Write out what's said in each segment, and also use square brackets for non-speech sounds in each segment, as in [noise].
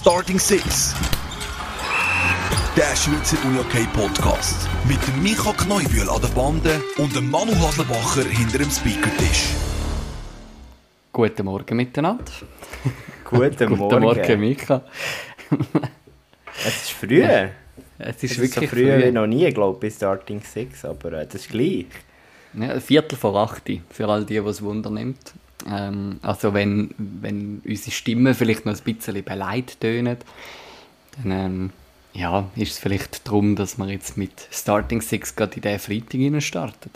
Starting Six. Der Schweizer UniOK Podcast. Mit dem Micha Kneubühl an der Bande und dem Manu Haslebacher hinter dem Speakertisch. Guten Morgen miteinander. [laughs] Guten Morgen. Guten Morgen, Micha. [laughs] Es ist früh. Es Es ist ist wirklich so früh wie früh. noch nie, glaube ich, bei Starting Six, aber äh, das ist gleich. Ja, ein Viertel vor acht, für all die, die es Wunder nimmt. Ähm, also wenn, wenn unsere Stimmen vielleicht noch ein bisschen beleidigt tönen, dann ähm, ja, ist es vielleicht darum, dass wir jetzt mit Starting Six gerade in diesen Freitag rein starten.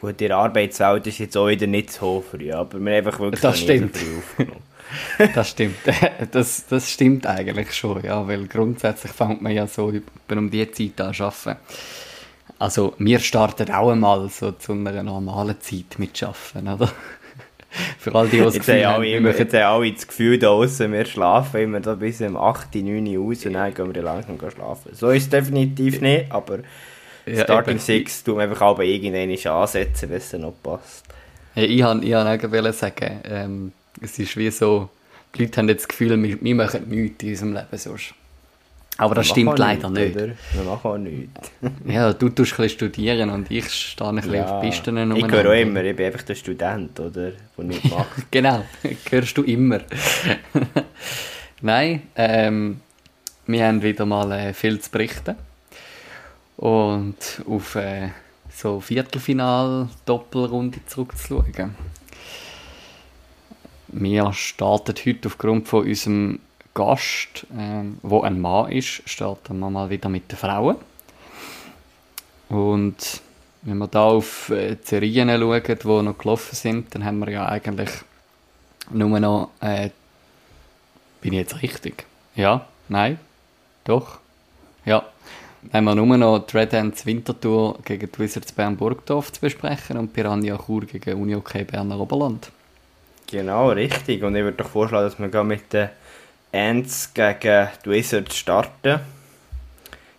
Gut, die Arbeitswelt ist jetzt auch wieder nicht so früh, aber wir einfach wirklich Das stimmt. früh aufgenommen. [laughs] Das stimmt. [laughs] Das, das stimmt eigentlich schon, ja, weil grundsätzlich fängt man ja so um die Zeit an zu arbeiten. Also wir starten auch einmal so zu einer normalen Zeit mit Arbeiten, oder? [laughs] Für all die, die Jetzt haben, alle, wir immer, jetzt haben alle das Gefühl da draussen, wir schlafen immer da bis um 8, 9 Uhr aus und dann gehen wir langsam schlafen. So ist es definitiv nicht, aber Ja, Starting. Six tun wir einfach aber irgendwann ansetzen, wenn es noch passt. Hey, ich wollte ich hab auch sagen, ähm, es ist wie so, die Leute haben jetzt das Gefühl, wir, wir machen nichts in unserem Leben sonst. Aber das stimmt leider nicht. Wir machen auch nichts. [laughs] Ja, du tust ein bisschen studieren und ich stehe ein bisschen auf Pisten ich höre auch immer, ich bin einfach der Student, oder? Der nichts [laughs] macht. Genau, hörst du immer. [laughs] Nein, ähm, wir haben wieder mal äh, viel zu berichten. Und auf äh, so Viertelfinal-Doppelrunde zurückzuschauen. Wir starten heute aufgrund von unserem Gast, ähm, ein Mann ist, starten wir mal wieder mit den Frauen. Und wenn wir da auf äh, die Serien schauen, die noch gelaufen sind, dann haben wir ja eigentlich nur noch. Äh, bin ich jetzt richtig? Ja? Nein? Doch? Ja. Dann haben wir nur noch Ants Wintertour gegen die Wizards Bern Burgdorf zu besprechen und Piranha Chur gegen Uni OK Berner Oberland. Genau, richtig. Und ich würde doch vorschlagen, dass wir mit den Ants gegen die Wizards starten.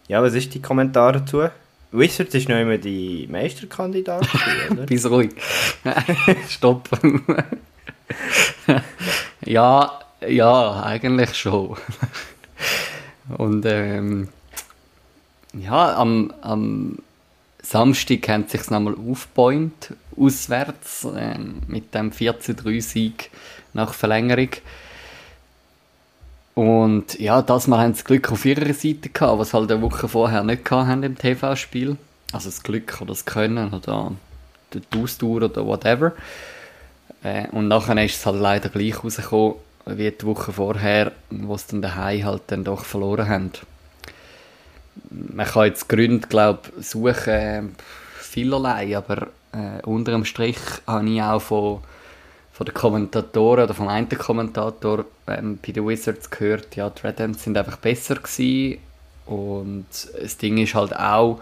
Ja, was ist die Kommentar dazu? Wizards ist noch immer die Meisterkandidat, [laughs] oder? Bis ruhig. [laughs] Stopp. [laughs] ja, ja, eigentlich schon. Und ähm, ja, am, am Samstag haben sie sich nochmal aufgebäumt, auswärts, ähm, mit dem 14-3-Sieg nach Verlängerung. Und ja, das Mal haben das Glück auf ihrer Seite gehabt, was halt eine Woche vorher nicht haben im TV-Spiel. Also das Glück oder das Können oder die Ausdauer oder whatever. Äh, und nachher ist es halt leider gleich rausgekommen, wie die Woche vorher, wo sie dann daheim halt dann doch verloren haben. Man kann jetzt Gründe, glaube suchen, vielerlei, aber äh, unter dem Strich habe ich auch von, von den Kommentatoren oder vom einen Kommentator ähm, bei den Wizards gehört, ja, die Red Ants sind einfach besser gewesen und das Ding ist halt auch,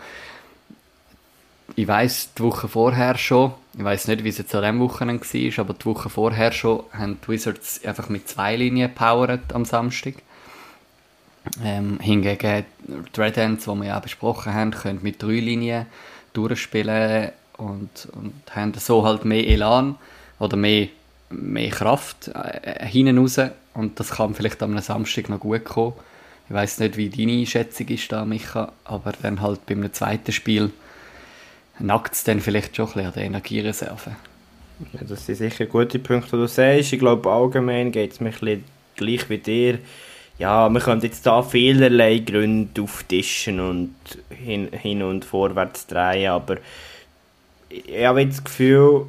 ich weiß die Woche vorher schon, ich weiß nicht, wie es jetzt an diesem Wochenende war, aber die Woche vorher schon haben die Wizards einfach mit zwei Linien gepowert am Samstag. Ähm, hingegen die Red Ants, die wir ja auch besprochen haben, können mit drei Linien durchspielen und, und haben so halt mehr Elan oder mehr, mehr Kraft äh, hinten raus und das kann vielleicht am Samstag noch gut kommen. Ich weiß nicht, wie deine Schätzung ist da, Micha, aber dann halt beim zweiten Spiel nackt es dann vielleicht schon ein bisschen an der Energiereserve. Ja, das sind sicher gute Punkte, die du sagst. Ich glaube, allgemein geht es mir ein gleich wie dir. Ja, wir können jetzt da vielerlei Gründe auftischen und hin, hin und vorwärts drehen, aber ich habe jetzt das Gefühl,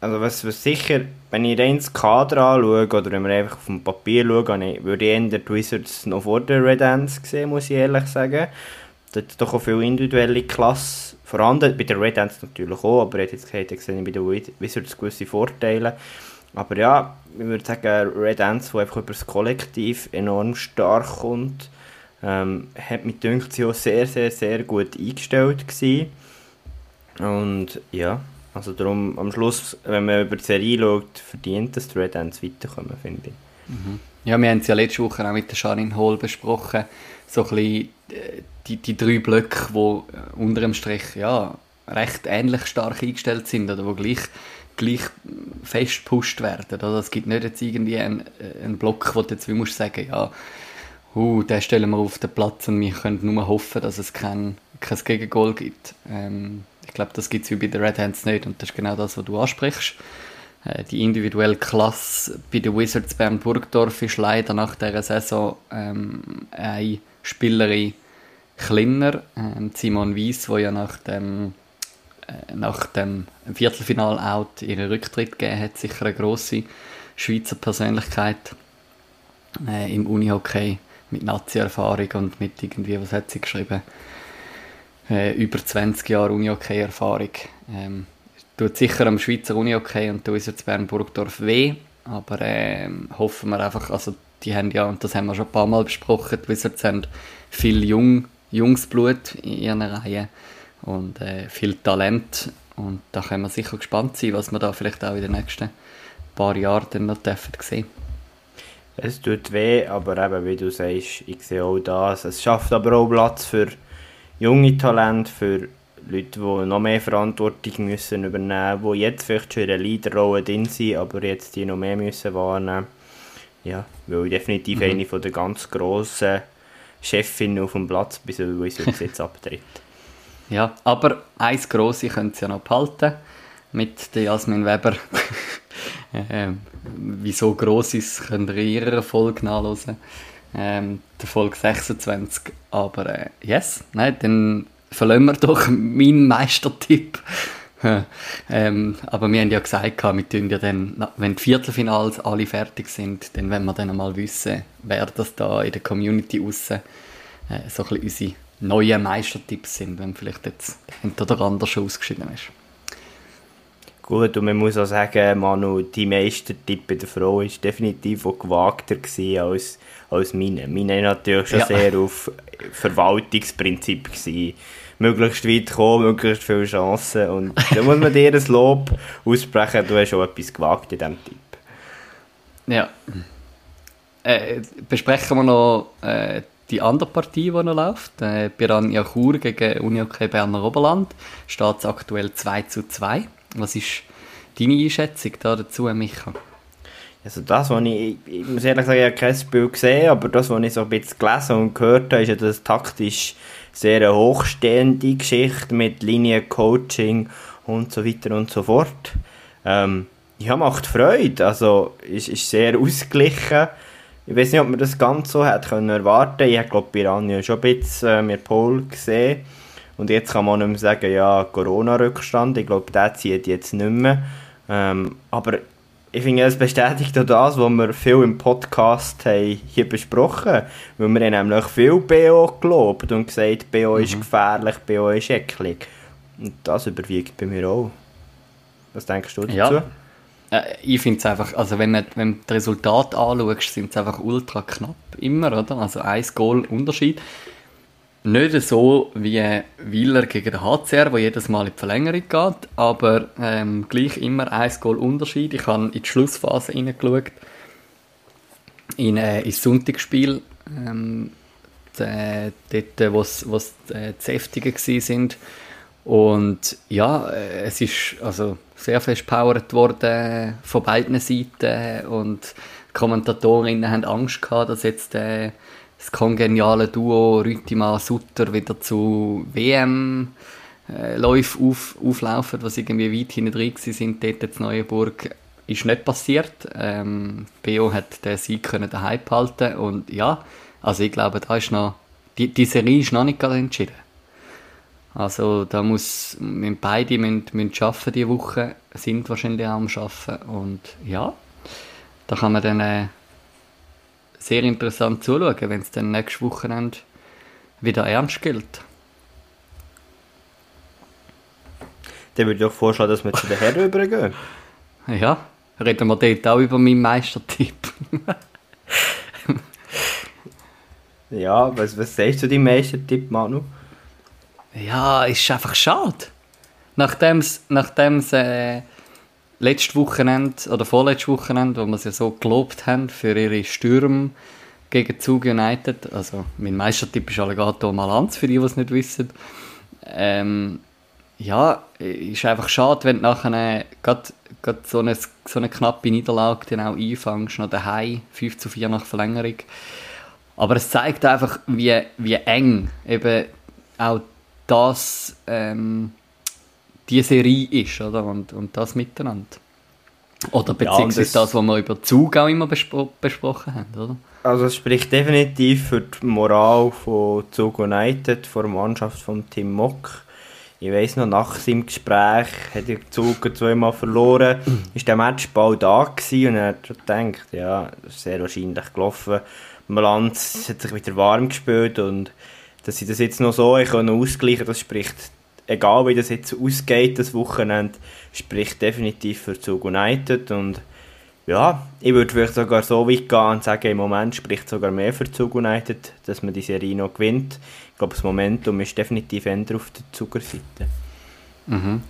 also was, was sicher, wenn ich rein das Kader anschaue, oder wenn wir einfach auf dem Papier schauen, ich- würde ich eher die Wizards noch vor der Red Ants sehen, muss ich ehrlich sagen. Da hat doch auch viel individuelle Klasse vorhanden, bei der Red Ants natürlich auch, aber er hat jetzt gesagt, er sehe bei den Wiz- Wizards gewisse Vorteile. Aber ja, ich würde sagen, Red Ants, die einfach über das Kollektiv enorm stark kommt, ähm, hat mich gedacht, sie auch sehr, sehr, sehr gut eingestellt gewesen. Und ja, also darum, am Schluss, wenn man über die Serie schaut, verdient die Red Ants weiterkommen, finde ich. Ja, wir haben es ja letzte Woche auch mit der Sharin Hall besprochen. So ein bisschen äh, die, die drei Blöcke, die unter dem Strich ja, recht ähnlich stark eingestellt sind oder wo gleich gleich fest gepusht werden. Also es gibt nicht jetzt irgendwie einen, einen Block, wo du jetzt wie musst sagen, ja, uh, den stellen wir auf den Platz und wir können nur hoffen, dass es kein, kein Gegengol gibt. Ähm, ich glaube, das gibt es wie bei den Red Hands nicht und das ist genau das, was du ansprichst. Äh, die individuelle Klasse bei den Wizards Bern Burgdorf ist leider nach dieser Saison ähm, eine Spielerin kleiner. Ähm, Simon Weiss, wo ja nach dem, äh, nach dem Viertelfinal-Out ihren Rücktritt gegeben hat, sicher eine grosse Schweizer Persönlichkeit äh, im Unihockey mit Nazi-Erfahrung und mit irgendwie, was hat sie geschrieben? Äh, über 20 Jahre Unihockey-Erfahrung. Ähm, tut sicher am Schweizer Unihockey und der Wizards Bern Burgdorf weh, aber äh, hoffen wir einfach, also die haben ja, und das haben wir schon ein paar Mal besprochen, die Wizards haben viel Jung, Jungsblut in ihren Reihen und äh, viel Talent und da können wir sicher gespannt sein, was wir da vielleicht auch in den nächsten paar Jahren dann noch dürfen sehen es tut weh, aber eben, wie du sagst, ich sehe auch das. Es schafft aber auch Platz für junge Talente, für Leute, die noch mehr Verantwortung müssen übernehmen müssen, die jetzt vielleicht schon in einer Leaderrolle drin sind, aber jetzt die noch mehr müssen wahrnehmen Ja, weil definitiv mhm. eine von der ganz grossen Chefinnen auf dem Platz, bis er jetzt [laughs] abtritt. Ja, aber eins Grosse können sie ja noch behalten mit der Jasmin Weber. [laughs] ähm, wieso gross ist, könnt ihr ihrer Folge nachlesen. Ähm, der Folge 26. Aber äh, yes, nein, dann verlassen wir doch meinen Meistertipp. [laughs] ähm, aber wir haben ja gesagt, wir tun ja dann, wenn die Viertelfinals alle fertig sind, dann werden wir dann mal wissen, wer das da in der Community raus äh, so ein bisschen unsere neuen Meistertipps sind, wenn vielleicht jetzt der ein oder andere schon ausgeschieden ist. Gut, und man muss auch sagen, Manu, die Meistertipp bei der Frau war definitiv auch gewagter als, als meine. Meine war natürlich schon ja. sehr auf Verwaltungsprinzip. Gewesen. Möglichst weit kommen, möglichst viele Chancen. Und da muss man dir ein Lob aussprechen, du hast schon etwas gewagt in diesem Tipp. Ja. Äh, besprechen wir noch äh, die andere Partie, die noch läuft. Äh, Piranha Chur gegen Unihockey Berner Oberland. Steht es aktuell 2 zu 2. Was ist deine Einschätzung da dazu, Micha? Also das, was ich, ich muss ehrlich sagen, ich habe kein Spiel gesehen, aber das, was ich so ein bisschen gelesen und gehört habe, ist ja das taktisch sehr hochstehende Geschichte mit Liniencoaching und so weiter und so fort. Ähm, ja, macht Freude, also ist, ist sehr ausgeglichen. Ich weiß nicht, ob man das ganz so hätte können erwarten. Ich habe glaube Piranha schon ein bisschen äh, mit Paul gesehen und jetzt kann man nicht mehr sagen, ja, Corona-Rückstand, ich glaube, der zieht jetzt nicht mehr. Ähm, aber ich finde, es bestätigt auch das, was wir viel im Podcast haben hier besprochen haben. Weil wir haben nämlich viel BO gelobt und gesagt, BO mhm. ist gefährlich, BO ist eklig. Und das überwiegt bei mir auch. Was denkst du dazu? Ja. Äh, ich finde es einfach, also wenn, man, wenn du das Resultat anschaust, sind es einfach ultra knapp immer, oder? Also ein Goal Unterschied. Nicht so wie Willer gegen den HCR, wo jedes Mal in die Verlängerung geht, aber ähm, gleich immer ein Goal Unterschied. Ich habe in die Schlussphase reingeschaut, in, äh, ins Sonntagsspiel, ähm, dort, wo es äh, Zäftige sind. Und ja, äh, es ist also sehr fest powered worden von beiden Seiten und die Kommentatorinnen haben Angst gehabt, dass jetzt äh, das kongeniale Duo Rütima-Sutter wieder zu WM äh, Läufe auf, auflaufen, was irgendwie weit hinten drin sind, dort in Neuenburg, ist nicht passiert. Ähm, BO hat den Sieg können daheim behalten und ja, also ich glaube, da ist noch, die, die Serie ist noch nicht gerade entschieden. Also da muss, müssen beide müssen, müssen arbeiten diese Woche, sind wahrscheinlich auch am Arbeiten und ja, da kann man dann äh, sehr interessant zuschauen, wenn es dann nächstes Wochenende wieder ernst gilt. Dann würde ich doch vorschlagen, dass wir zu den Herren [laughs] übergehen. Ja, reden wir dort auch über meinen Meistertipp. [laughs] ja, was, was sagst du deinem Meistertipp, Manu? Ja, ist einfach schade. Nachdem es äh, letztes Wochenende oder vorletztes Wochenende, wo wir sie so gelobt haben für ihre Stürme gegen Zug United, also mein Meistertipp ist Alligator Malanz, für die, die es nicht wissen, ähm, ja, ist einfach schade, wenn du nachher gerade, gerade so, eine, so eine knappe Niederlage dann auch einfangst, noch daheim, 5 zu 4 nach Verlängerung. Aber es zeigt einfach, wie, wie eng eben auch das, ähm, die Serie ist, oder? Und, und das miteinander. Oder beziehungsweise ja, das, was wir über Zug auch immer bespro besprochen haben, oder? Also es spricht definitiv für die Moral von Zug United, vor der Mannschaft von Tim Mock. Ich weiss noch, nach seinem Gespräch hat der Zug zweimal verloren, [clears throat] ist der Matchball da gewesen und er hat gedacht, ja, das sehr wahrscheinlich gelaufen. Malanz hat sich wieder warm gespielt und dass sie das jetzt noch so ausgleichen können, das spricht egal wie das jetzt ausgeht, das Wochenende, spricht definitiv für Zug United und ja, ich würde vielleicht sogar so weit gehen und sagen, im Moment spricht sogar mehr für Zug United, dass man die Serie noch gewinnt. Ich glaube, das Momentum ist definitiv eher auf der Zugerseite. Mhm.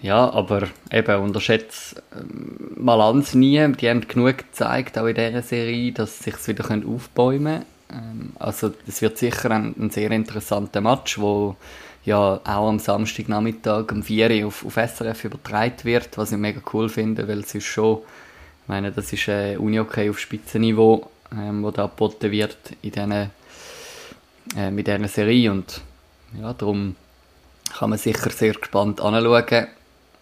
Ja, aber eben unterschätzt ähm, Malanz nie. Die haben genug gezeigt, auch in dieser Serie, dass sie sich wieder aufbäumen können. Ähm, also es wird sicher ein, ein sehr interessanter Match, wo ja auch am Samstagnachmittag um 4 Uhr auf, auf SRF übertragen wird, was ich mega cool finde, weil es ist schon, ich meine, das ist ein Uni-Okay auf Spitzenniveau, ähm, wo da geboten wird in diesen, äh, mit dieser Serie und ja, darum kann man sicher sehr gespannt anschauen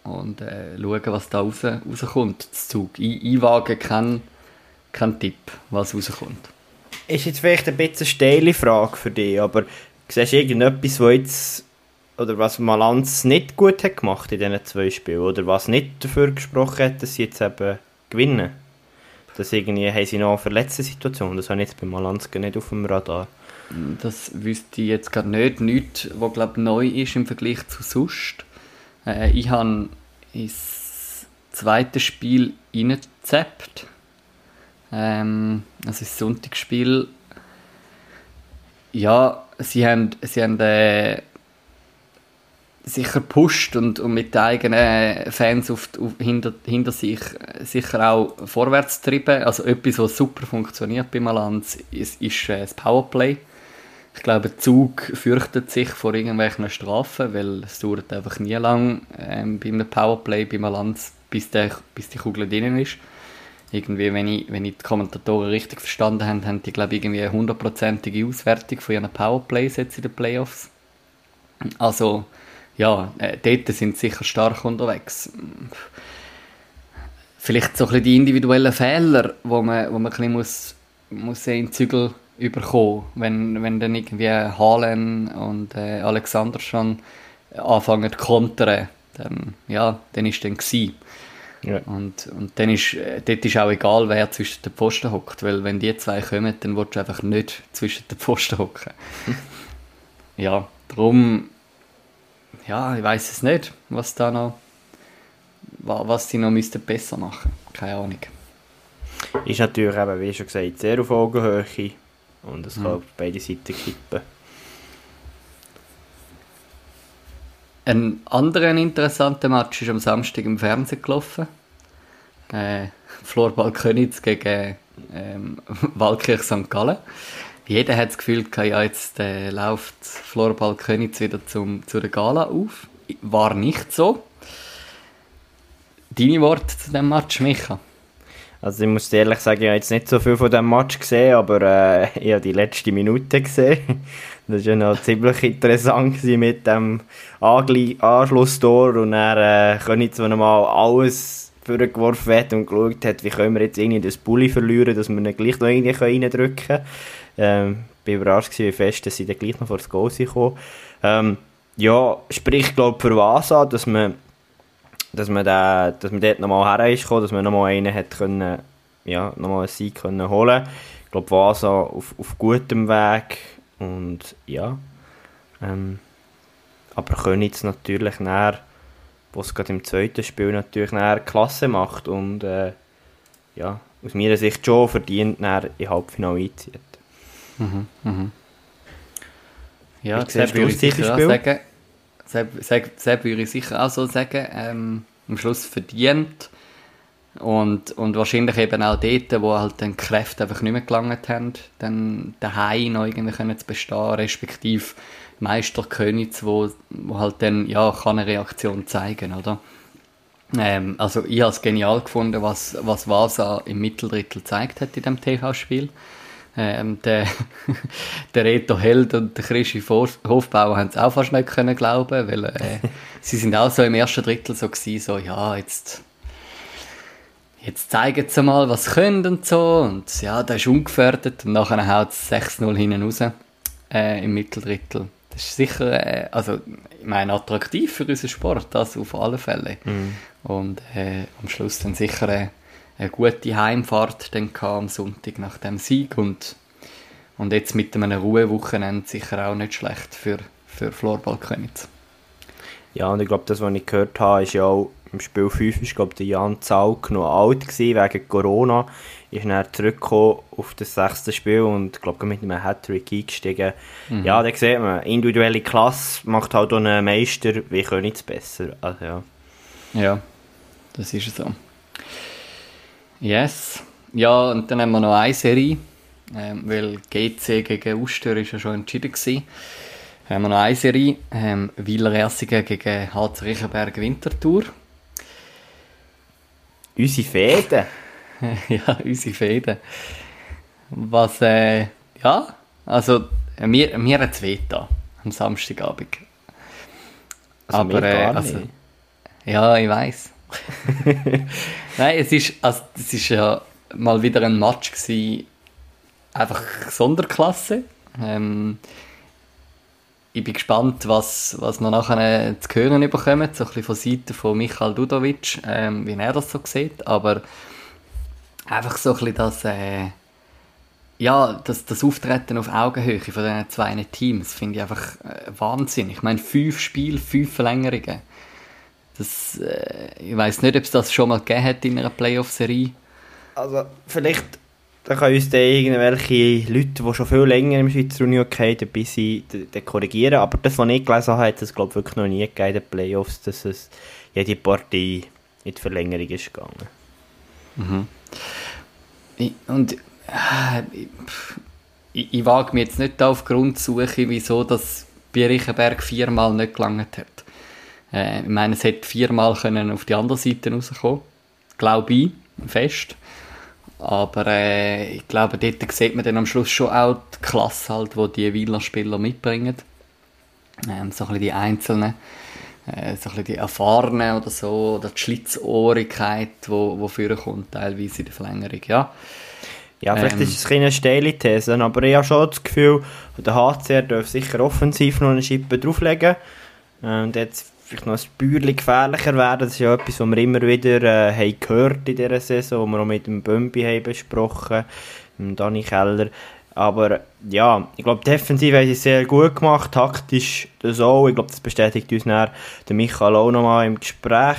und äh, schauen, was da raus, rauskommt, das Zug. Ich, ich wage keinen kein Tipp, was rauskommt. Ist jetzt vielleicht ein bisschen eine steile Frage für dich, aber siehst du irgendetwas, was jetzt oder was Malanz nicht gut hat gemacht in diesen zwei Spielen oder was nicht dafür gesprochen hat, dass sie jetzt eben gewinnen. Das irgendwie haben sie noch eine verletzte Situation, das habe ich jetzt bei Malanz nicht auf dem Radar. Das wüsste ich jetzt gerade nicht. Nichts, was glaube neu ist im Vergleich zu sonst. Äh, ich habe ins zweite Spiel reingezappt. Ähm, also das Sonntagsspiel. Ja, sie haben, sie haben äh, sicher pusht und, und mit den eigenen Fans auf, auf, hinter, hinter sich sicher auch vorwärts treiben. Also etwas, was super funktioniert bei Malanz, ist, ist äh, das Powerplay. Ich glaube, Zug fürchtet sich vor irgendwelchen Strafen, weil es dauert einfach nie lang ähm, einem Powerplay bei Malanz, bis, der, bis die Kugel drin ist. Irgendwie, wenn ich, wenn ich die Kommentatoren richtig verstanden habe, haben die, glaube ich, irgendwie eine hundertprozentige Auswertung von ihren Powerplays jetzt in den Playoffs. Also, ja, äh, dort sind sie sicher stark unterwegs. Vielleicht so ein bisschen die individuellen Fehler, wo man, wo man ein bisschen muss, muss in den Zügel überkommen, wenn, wenn dann irgendwie Halen und äh, Alexander schon anfangen zu kontern, dann, ja, dann ist dann gewesen. Ja. Und, und dann ist, äh, dort ist auch egal, wer zwischen den Pfosten hockt, weil wenn die zwei kommen, dann willst du einfach nicht zwischen den Pfosten hocken. ja, darum ja, ich weiß es nicht, was da noch, was sie noch müssten besser machen. Keine Ahnung. Ist natürlich eben, wie schon gesagt, sehr auf Augenhöhe und es mhm. kann auf beide Seiten kippen. Ein anderer interessanter Match ist am Samstag im Fernsehen gelaufen. Äh, Florball Königs gegen ähm, [laughs] Walkirch St. Gallen jeder hat das Gefühl, ja, jetzt äh, läuft Florball Königs wieder zum, zu der Gala auf. War nicht so. Deine Worte zu dem Match, Micha? Also ich muss ehrlich sagen, ich habe jetzt nicht so viel von dem Match gesehen, aber äh, ich habe die letzte Minute gesehen. [laughs] Das war ja noch ziemlich interessant mit dem Anschlusstor und er äh, Königs, wenn er mal alles vorgeworfen hat und geschaut hat, wie können wir jetzt irgendwie das Bulli verlieren, dass wir ihn gleich noch irgendwie reindrücken können. Ähm, bin überrascht wie fest, dass sie dann gleich noch vor das Goal sind ähm, Ja, spricht glaube für Vasa, dass man dass man, da, dass man dort nochmal her ist gekommen, dass man nochmal einen hat können, ja, nochmal einen Sieg können holen. Ich glaube, Vasa auf, auf gutem Weg und ja, ähm, aber können jetzt natürlich näher, was es gerade im zweiten Spiel natürlich näher Klasse macht und äh, ja, aus meiner Sicht schon verdient näher in Halbfinale einzieht. Mhm, mhm. Ja, Sepp würde ich sicher auch sagen, Sepp, Sepp, Sepp würde ich sicher auch so sagen, ähm, am Schluss verdient. Und, und wahrscheinlich eben auch dort, wo halt dann die Kräfte einfach nicht mehr gelangt haben, dann daheim noch irgendwie können zu bestehen, respektive Meister Königs, wo, wo halt dann ja kann eine Reaktion zeigen, oder? Ähm, also ich habe es genial gefunden, was, was Vasa im Mitteldrittel gezeigt hat in dem TV-Spiel. Ähm, der, [laughs] der Reto Held und der Christi Hofbauer haben es auch fast nicht können glauben, weil äh, [laughs] sie sind auch so im ersten Drittel so gewesen, so ja jetzt jetzt zeigen sie mal, was sie können und so und ja, der ist ungefährdet und nachher haut es 6-0 hinten raus äh, im Mitteldrittel. Das ist sicher, äh, also ich meine, attraktiv für unseren Sport, das auf alle Fälle. Mhm. Und äh, am Schluss dann sicher äh, eine gute Heimfahrt dann am Sonntag nach dem Sieg und, und jetzt mit einem Ruhewochenende sicher auch nicht schlecht für, für Floorball Königs. Ja, und ich glaube, das, was ich gehört habe, ist ja auch im Spiel 5 ist, glaube der Jan Zaug noch alt gewesen, wegen Corona. Ist dann zurückgekommen auf das sechste Spiel und glaube mit einem Hattrick eingestiegen. Mhm. Ja, da sieht man, individuelle Klasse macht halt auch einen Meister, wie können es besser. Also, ja. ja, das ist so. Yes. Ja, und dann haben wir noch eine Serie, ähm, weil GC gegen Uster ist ja schon entschieden gewesen. Haben wir noch eine Serie, ähm, Wieler Ersigen gegen HC Riechenberg Winterthur. Unsere Fäden. [laughs] ja, unsere Fäden. Was, äh, ja, also, mir, mir hat es weh am Samstagabend. Also Aber, äh, also, ja, ich weiß. [laughs] Nein, es ist, also, es ist ja mal wieder ein Match gewesen, einfach Sonderklasse. Ähm, ich bin gespannt, was, was wir nachher zu hören bekommen, so ein bisschen von Seite von Michael Dudovic, ähm, wie er das so sieht, aber einfach so ein bisschen das, äh, ja, das, das Auftreten auf Augenhöhe von diesen zwei Teams finde ich einfach äh, Wahnsinn. Ich meine, fünf Spiele, fünf Verlängerungen. Das, äh, ich weiß nicht, ob es das schon mal gegeben hat in einer Playoff-Serie. Also, vielleicht da können uns dann irgendwelche Leute, die schon viel länger im Schweizer Unihockey dabei sind, korrigieren. Aber das, was ich gelesen habe, hat es glaube wirklich noch nie gegeben in den Playoffs, dass es jede Partie in die Verlängerung ist gegangen. Mhm. Ich, und äh, ich, ich, wage mich jetzt nicht auf Grund zu suchen, wieso das bei Riechenberg viermal nicht gelangt hat. Äh, ich meine, es hätte viermal können auf die andere Seite rauskommen Glaube ich, fest. Aber äh, ich glaube, dort sieht man dann am Schluss schon auch die Klasse, halt, die die Wieler Spieler mitbringen. Ähm, so ein bisschen die Einzelnen, äh, so ein bisschen die Erfahrenen oder so, oder die Schlitzohrigkeit, die wo, wo vorkommt, teilweise in der Verlängerung, ja. Ja, vielleicht ähm, ist es eine steile These, aber ich habe schon das Gefühl, der HCR darf sicher offensiv noch eine Schippe drauflegen. Und jetzt vielleicht noch ein Bäuerchen gefährlicher werden. Das ist ja etwas, was wir immer wieder äh, haben gehört in dieser Saison, wo wir auch mit dem Bömbi haben besprochen, mit Dani Keller. Aber ja, ich glaube, defensiv haben sie es sehr gut gemacht, taktisch das auch. Ich glaube, das bestätigt uns nachher der Michael auch nochmal im Gespräch.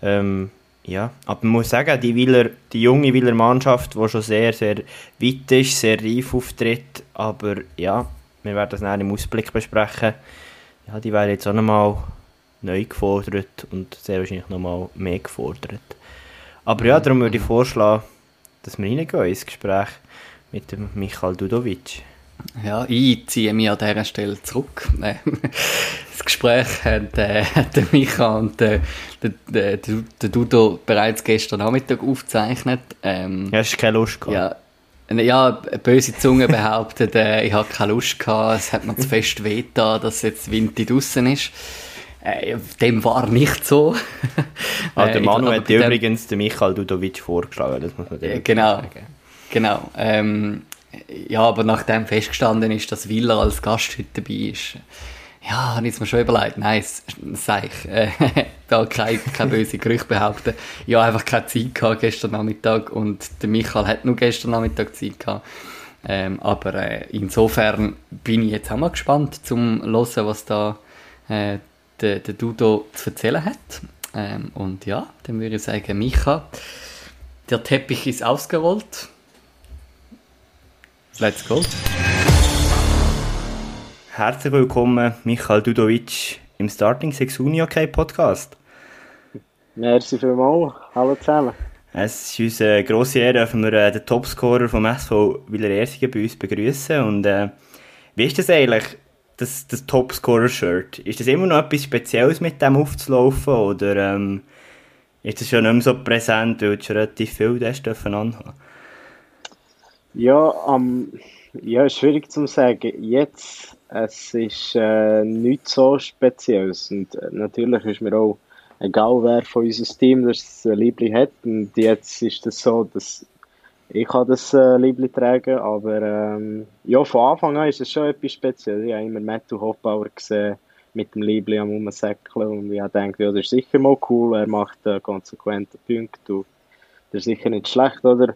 Ähm, ja, aber man muss sagen, die, Wieler, die junge Wieler Mannschaft, die schon sehr, sehr weit ist, sehr reif auftritt, aber ja, wir werden das nachher im Ausblick besprechen. Ja, die werden jetzt auch nochmal neu gefordert und sehr wahrscheinlich nochmal mehr gefordert. Aber ja, darum würde ich vorschlagen, dass wir reingehen ins Gespräch mit dem Michael Dudovic. Ja, ich ziehe mich an dieser Stelle zurück. Das Gespräch hat, äh, der Micha und äh, der, der, der, Dudo bereits gestern Nachmittag aufgezeichnet. Ähm, Hast du keine Lust gehabt? Ja, ja, böse Zunge behauptet, äh, ich habe keine Lust gehabt, es hat mir zu fest weh dass jetzt Winter draußen ist. Äh, dem war nicht so. [laughs] ah, der äh, Manu hat übrigens den Michael Dudovic vorgeschlagen, das muss man äh, Genau, sagen. genau. Ähm, ja, aber nachdem festgestanden ist, dass Willer als Gast heute dabei ist, ja, habe ich mir schon überlegt, nein, sag ich, äh, [laughs] da kein, kein böse Gerücht behaupten. Ich habe einfach keine Zeit gehabt gestern Nachmittag und der Michael hat nur gestern Nachmittag Zeit gehabt. Ähm, aber äh, insofern bin ich jetzt auch mal gespannt, zum zu hören, was da äh, der, der Dudo zu erzählen hat. Ähm, und ja, dann würde ich sagen, Micha, der Teppich ist ausgerollt. Let's go. Herzlich willkommen, Michael Dudovic, im Starting Six Uni OK Podcast. Merci vielmals. Hallo zusammen. Es ist uns eine grosse Ehre, dürfen wir äh, den Topscorer vom SV Willer-Ersigen bei uns begrüßen. Und äh, wie ist das eigentlich, das, das Topscorer-Shirt? Ist das immer noch etwas Spezielles mit dem aufzulaufen oder ähm, ist das schon nicht mehr so präsent, weil du schon relativ viel das anhaben? Ja, um, ja, schwierig zu sagen. Jetzt, es ist äh, nichts so Spezielles und äh, natürlich ist mir auch egal wer von unserem Team das Liebli hat. Und jetzt ist es das so, dass ich das äh, Liebli tragen aber ähm, ja, von Anfang an ist es schon etwas Spezielles. Ich habe immer Matthew Hofbauer gesehen mit dem Liebli am Umsäckeln und ich habe gedacht, ja, das ist sicher mal cool, er macht äh, konsequente Punkte und das ist sicher nicht schlecht, oder?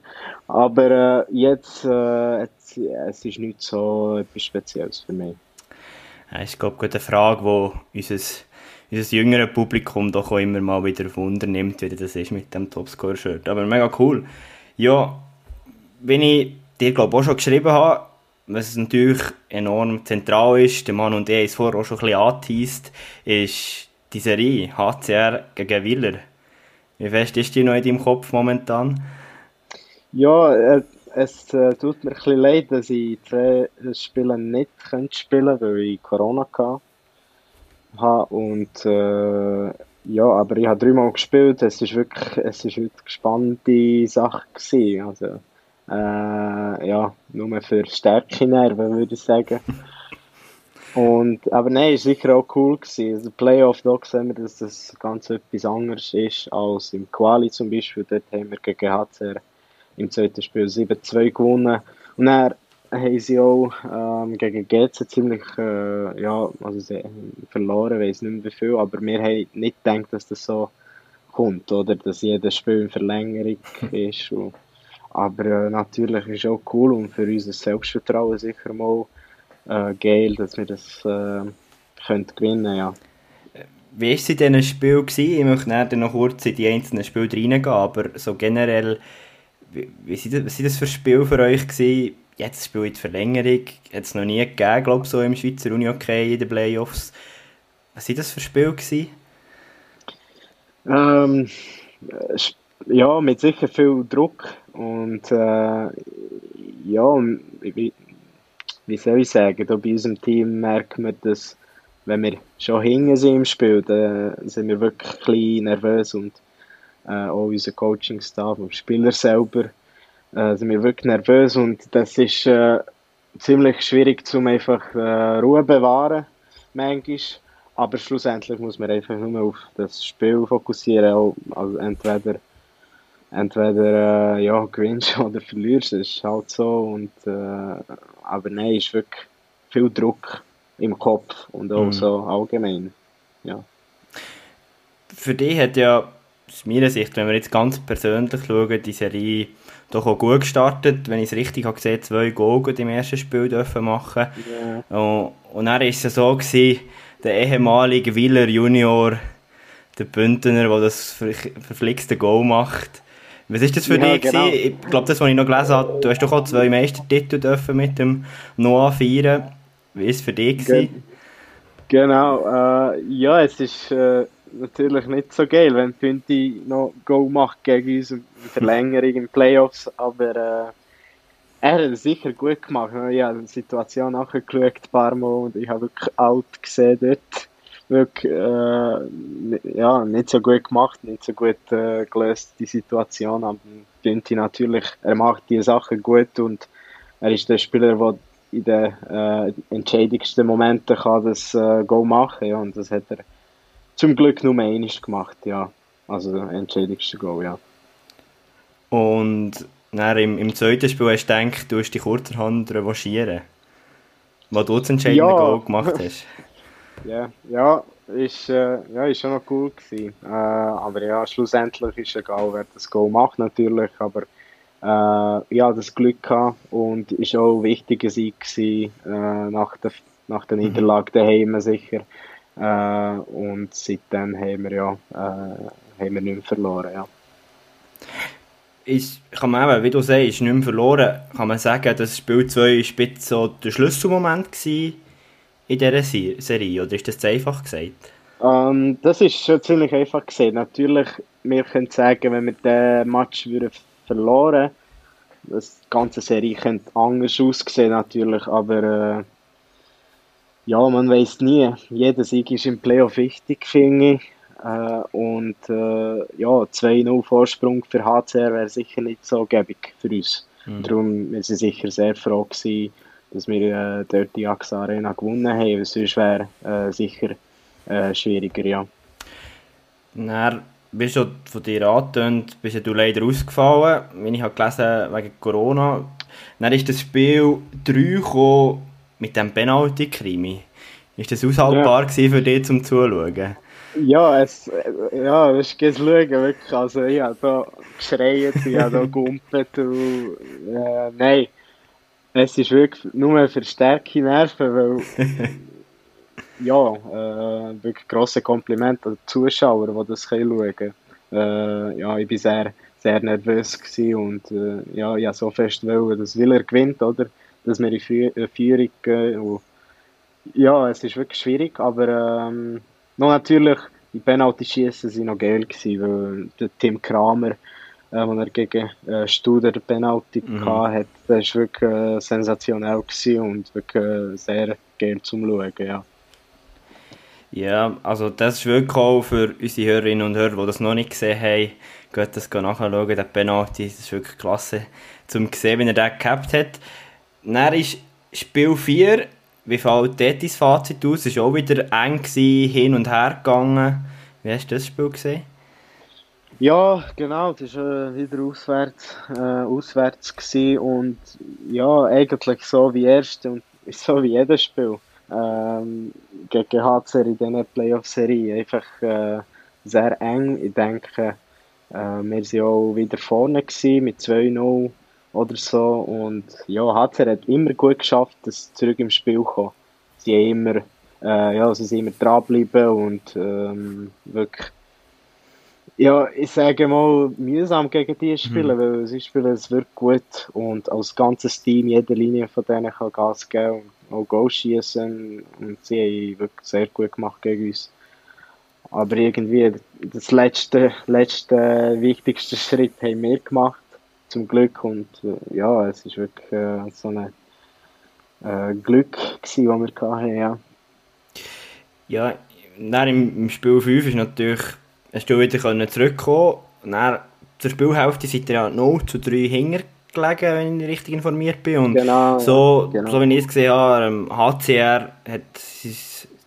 Aber äh, jetzt, äh, jetzt, es ist nicht so etwas Spezielles für mich. Ja, ist, glaube ich, eine Frage, die unser unser jüngeres Publikum doch auch immer mal wieder auf Wunder nimmt, wie das ist mit dem Topscore-Shirt. Aber mega cool. Ja, wenn ich dir glaube auch schon geschrieben habe, was natürlich enorm zentral ist, der Mann und ich haben es vorher auch schon ein bisschen angeteased, ist die Serie HCR gegen Willer. Wie fest ist die noch in deinem Kopf momentan? Ja, äh, es äh, tut mir ein bisschen leid, dass ich zwei Spiele nicht spielen konnte, weil ich Corona hatte. Und äh, ja, aber ich habe dreimal gespielt. Es ist wirklich, es ist eine spannende Sache gewesen. Also äh, ja, nur für starke Nerven würde ich sagen. Und, aber nein, es war sicher auch cool gewesen. Also Playoff, da sehen wir, dass das ganz etwas anderes ist als im Quali zum Beispiel. Dort haben wir gegen HCR im zweiten Spiel 7-2 gewonnen. Und dann haben sie auch ähm, gegen GC ziemlich äh, ja, also sie verloren, weiß nicht mehr wie viel, aber wir haben nicht gedacht, dass das so kommt, oder dass jedes Spiel in Verlängerung [laughs] ist. Und, aber äh, natürlich ist es auch cool und für unser Selbstvertrauen sicher mal äh, geil, dass wir das äh, können gewinnen ja. Wie war es in diesen Spielen? Ich möchte noch kurz in die einzelnen Spiele reingehen, aber so generell, wie, wie sind das, das für Spiele für euch gewesen? jetzt spielt die Verlängerung, hat es noch nie gegeben, glaube ich, so im Schweizer Uni-Hockey in den Playoffs. Was waren das für Spiele? Gewesen? Ähm, ja, mit sicher viel Druck und äh, ja, wie, wie soll ich sagen, da bei unserem Team merkt man, dass wenn wir schon hingen sind im Spiel, dann sind wir wirklich ein bisschen nervös und äh, auch unser Coaching-Staff und Spieler selber äh, sind wir wirklich nervös und das ist äh, ziemlich schwierig zum einfach äh, Ruhe bewahren, manchmal. Aber schlussendlich muss man einfach nur auf das Spiel fokussieren. Also entweder, entweder äh, ja, gewinnst [laughs] oder verlierst, das ist halt so. Und, äh, aber nein, ist wirklich viel Druck im Kopf und auch mhm. so allgemein. Ja. Für dich hat ja aus meiner Sicht, wenn wir jetzt ganz persönlich schauen, die Serie doch auch gut gestartet. Wenn ich es richtig habe gesehen, zwei Goal im ersten Spiel dürfen machen. Yeah. Und, und dann war es so, gewesen, der ehemalige Wieler Junior, der Bündner, der das verflixte Goal macht. Was ist das für ja, dich? Genau. Ich glaube, das, was ich noch gelesen habe, du hast doch auch zwei Meistertitel dürfen mit dem Noah feiern. Wie war es für dich? Ge genau, äh, ja, es ist... Äh natürlich nicht so geil, wenn Pünti noch Go macht gegen uns in Verlängerung in Playoffs, aber äh, er hat es sicher gut gemacht. Ich habe die Situation nachgeschaut ein paar Mal und ich habe wirklich alt gesehen dort. Wirklich, äh, ja, nicht so gut gemacht, nicht so gut äh, gelöst, die Situation, aber Pünti natürlich, er macht die Sachen gut und er ist der Spieler, der in den äh, entscheidendsten Momenten kann das äh, Go machen ja, und das hat er zum Glück nur einmal gemacht, ja. Also der entscheidendste Goal, ja. Und dann im, im zweiten Spiel hast du gedacht, du hast die kurzerhand revanchieren, weil du das entscheidende ja. Goal gemacht hast. [laughs] ja, ja, ist, äh, ja, ist schon noch cool gewesen. Äh, aber ja, schlussendlich ist es egal, wer das Goal macht natürlich, aber äh, ja, das Glück gehabt und ist auch ein wichtiger Sieg gewesen, äh, nach der, nach der mhm. Niederlage daheim sicher. Äh, und seitdem haben wir ja äh, haben wir nicht mehr verloren. Ja. Ist, kann man eben, wie du sagst, nicht mehr verloren, kann man sagen, dass Spiel 2 so der Schlüsselmoment war in dieser Serie, oder ist das zu einfach gesagt? Ähm, das ist schon ziemlich einfach gesehen. Natürlich, wir können sagen, wenn wir den Match würden verloren das ganze Serie könnte anders aussehen natürlich, aber äh, ja, man weiß nie. Jeder Sieg ist im Playoff wichtig, finde ich. Äh, und äh, ja, 2-0 Vorsprung für HCR wäre sicher nicht so gäbig für uns. Mhm. Darum sind sie sicher sehr froh gewesen, dass wir äh, dort die AXA Arena gewonnen haben. Sonst wäre äh, sicher äh, schwieriger, ja. Dann bist du von dir angetönt, bist du leider ausgefallen, wie ich habe gelesen wegen Corona. Dann ist das Spiel 3 gekommen mit dem Penalty-Krimi. Ist das aushaltbar ja. für dich zum Zuschauen? Ja, es, ja, das ist Schauen, wirklich. Also, ich habe da geschreit, ich habe da [laughs] gegumpelt und, äh, nein. Es ist wirklich nur für starke Nerven, weil [laughs] ja, äh, wirklich grosse Kompliment an die Zuschauer, die das schauen können. Äh, ja, ich war sehr, sehr nervös und äh, ja, ich so fest wollen, dass Willer gewinnt, oder? Dass wir in Fü Führung gehen. ja, es ist wirklich schwierig, aber ähm, noch natürlich, die Penalty-Schießen waren noch geil, gewesen, weil der Tim Kramer, äh, als er gegen äh, Studer Penalty mhm. hatte, das war wirklich äh, sensationell und wirklich äh, sehr geil zum Schauen, ja. Ja, also das ist wirklich auch für unsere Hörerinnen und Hörer, die das noch nicht gesehen haben, geht das nachschauen, der Penalty, das ist wirklich klasse, zum sehen, wie er den gehabt hat. Dann ist Spiel 4, wie fällt dort dein Fazit aus? Es war auch wieder eng, gewesen, hin und her gegangen. Wie hast du das Spiel gesehen? Ja, genau, das war äh, wieder auswärts, äh, auswärts gewesen und ja, eigentlich so wie erste und [laughs] so wie jedes Spiel ähm, gegen HCR in dieser Playoff-Serie einfach äh, sehr eng. Ich denke, äh, wir waren auch wieder vorne gewesen, mit 2-0 oder so und ja, HCR hat immer gut geschafft, dass sie zurück im Spiel kommen. Sie immer, äh, ja, sie sind immer dranbleiben und ähm, wirklich ja, ich sage mal, mühsam gegen die spielen, mhm. weil sie spielen es wirklich gut und als ganzes Team, jede Linie von denen kann Gas geben und auch Goal schießen und sie haben wirklich sehr gut gemacht gegen uns. Aber irgendwie, das letzte, letzte wichtigste [laughs] Schritt haben wir gemacht, zum Glück und äh, ja, es ist wirklich äh, so ein äh, Glück gewesen, das wir hatten, ja. Ja, dann im, im Spiel 5 ist natürlich hast du wieder können zurückkommen und dann zur Spielhälfte seid ihr ja 0 zu 3 hinger gelegen, wenn ich richtig informiert bin. Und genau, so, genau. so wie ich es gesehen habe, HCR ähm, hat sein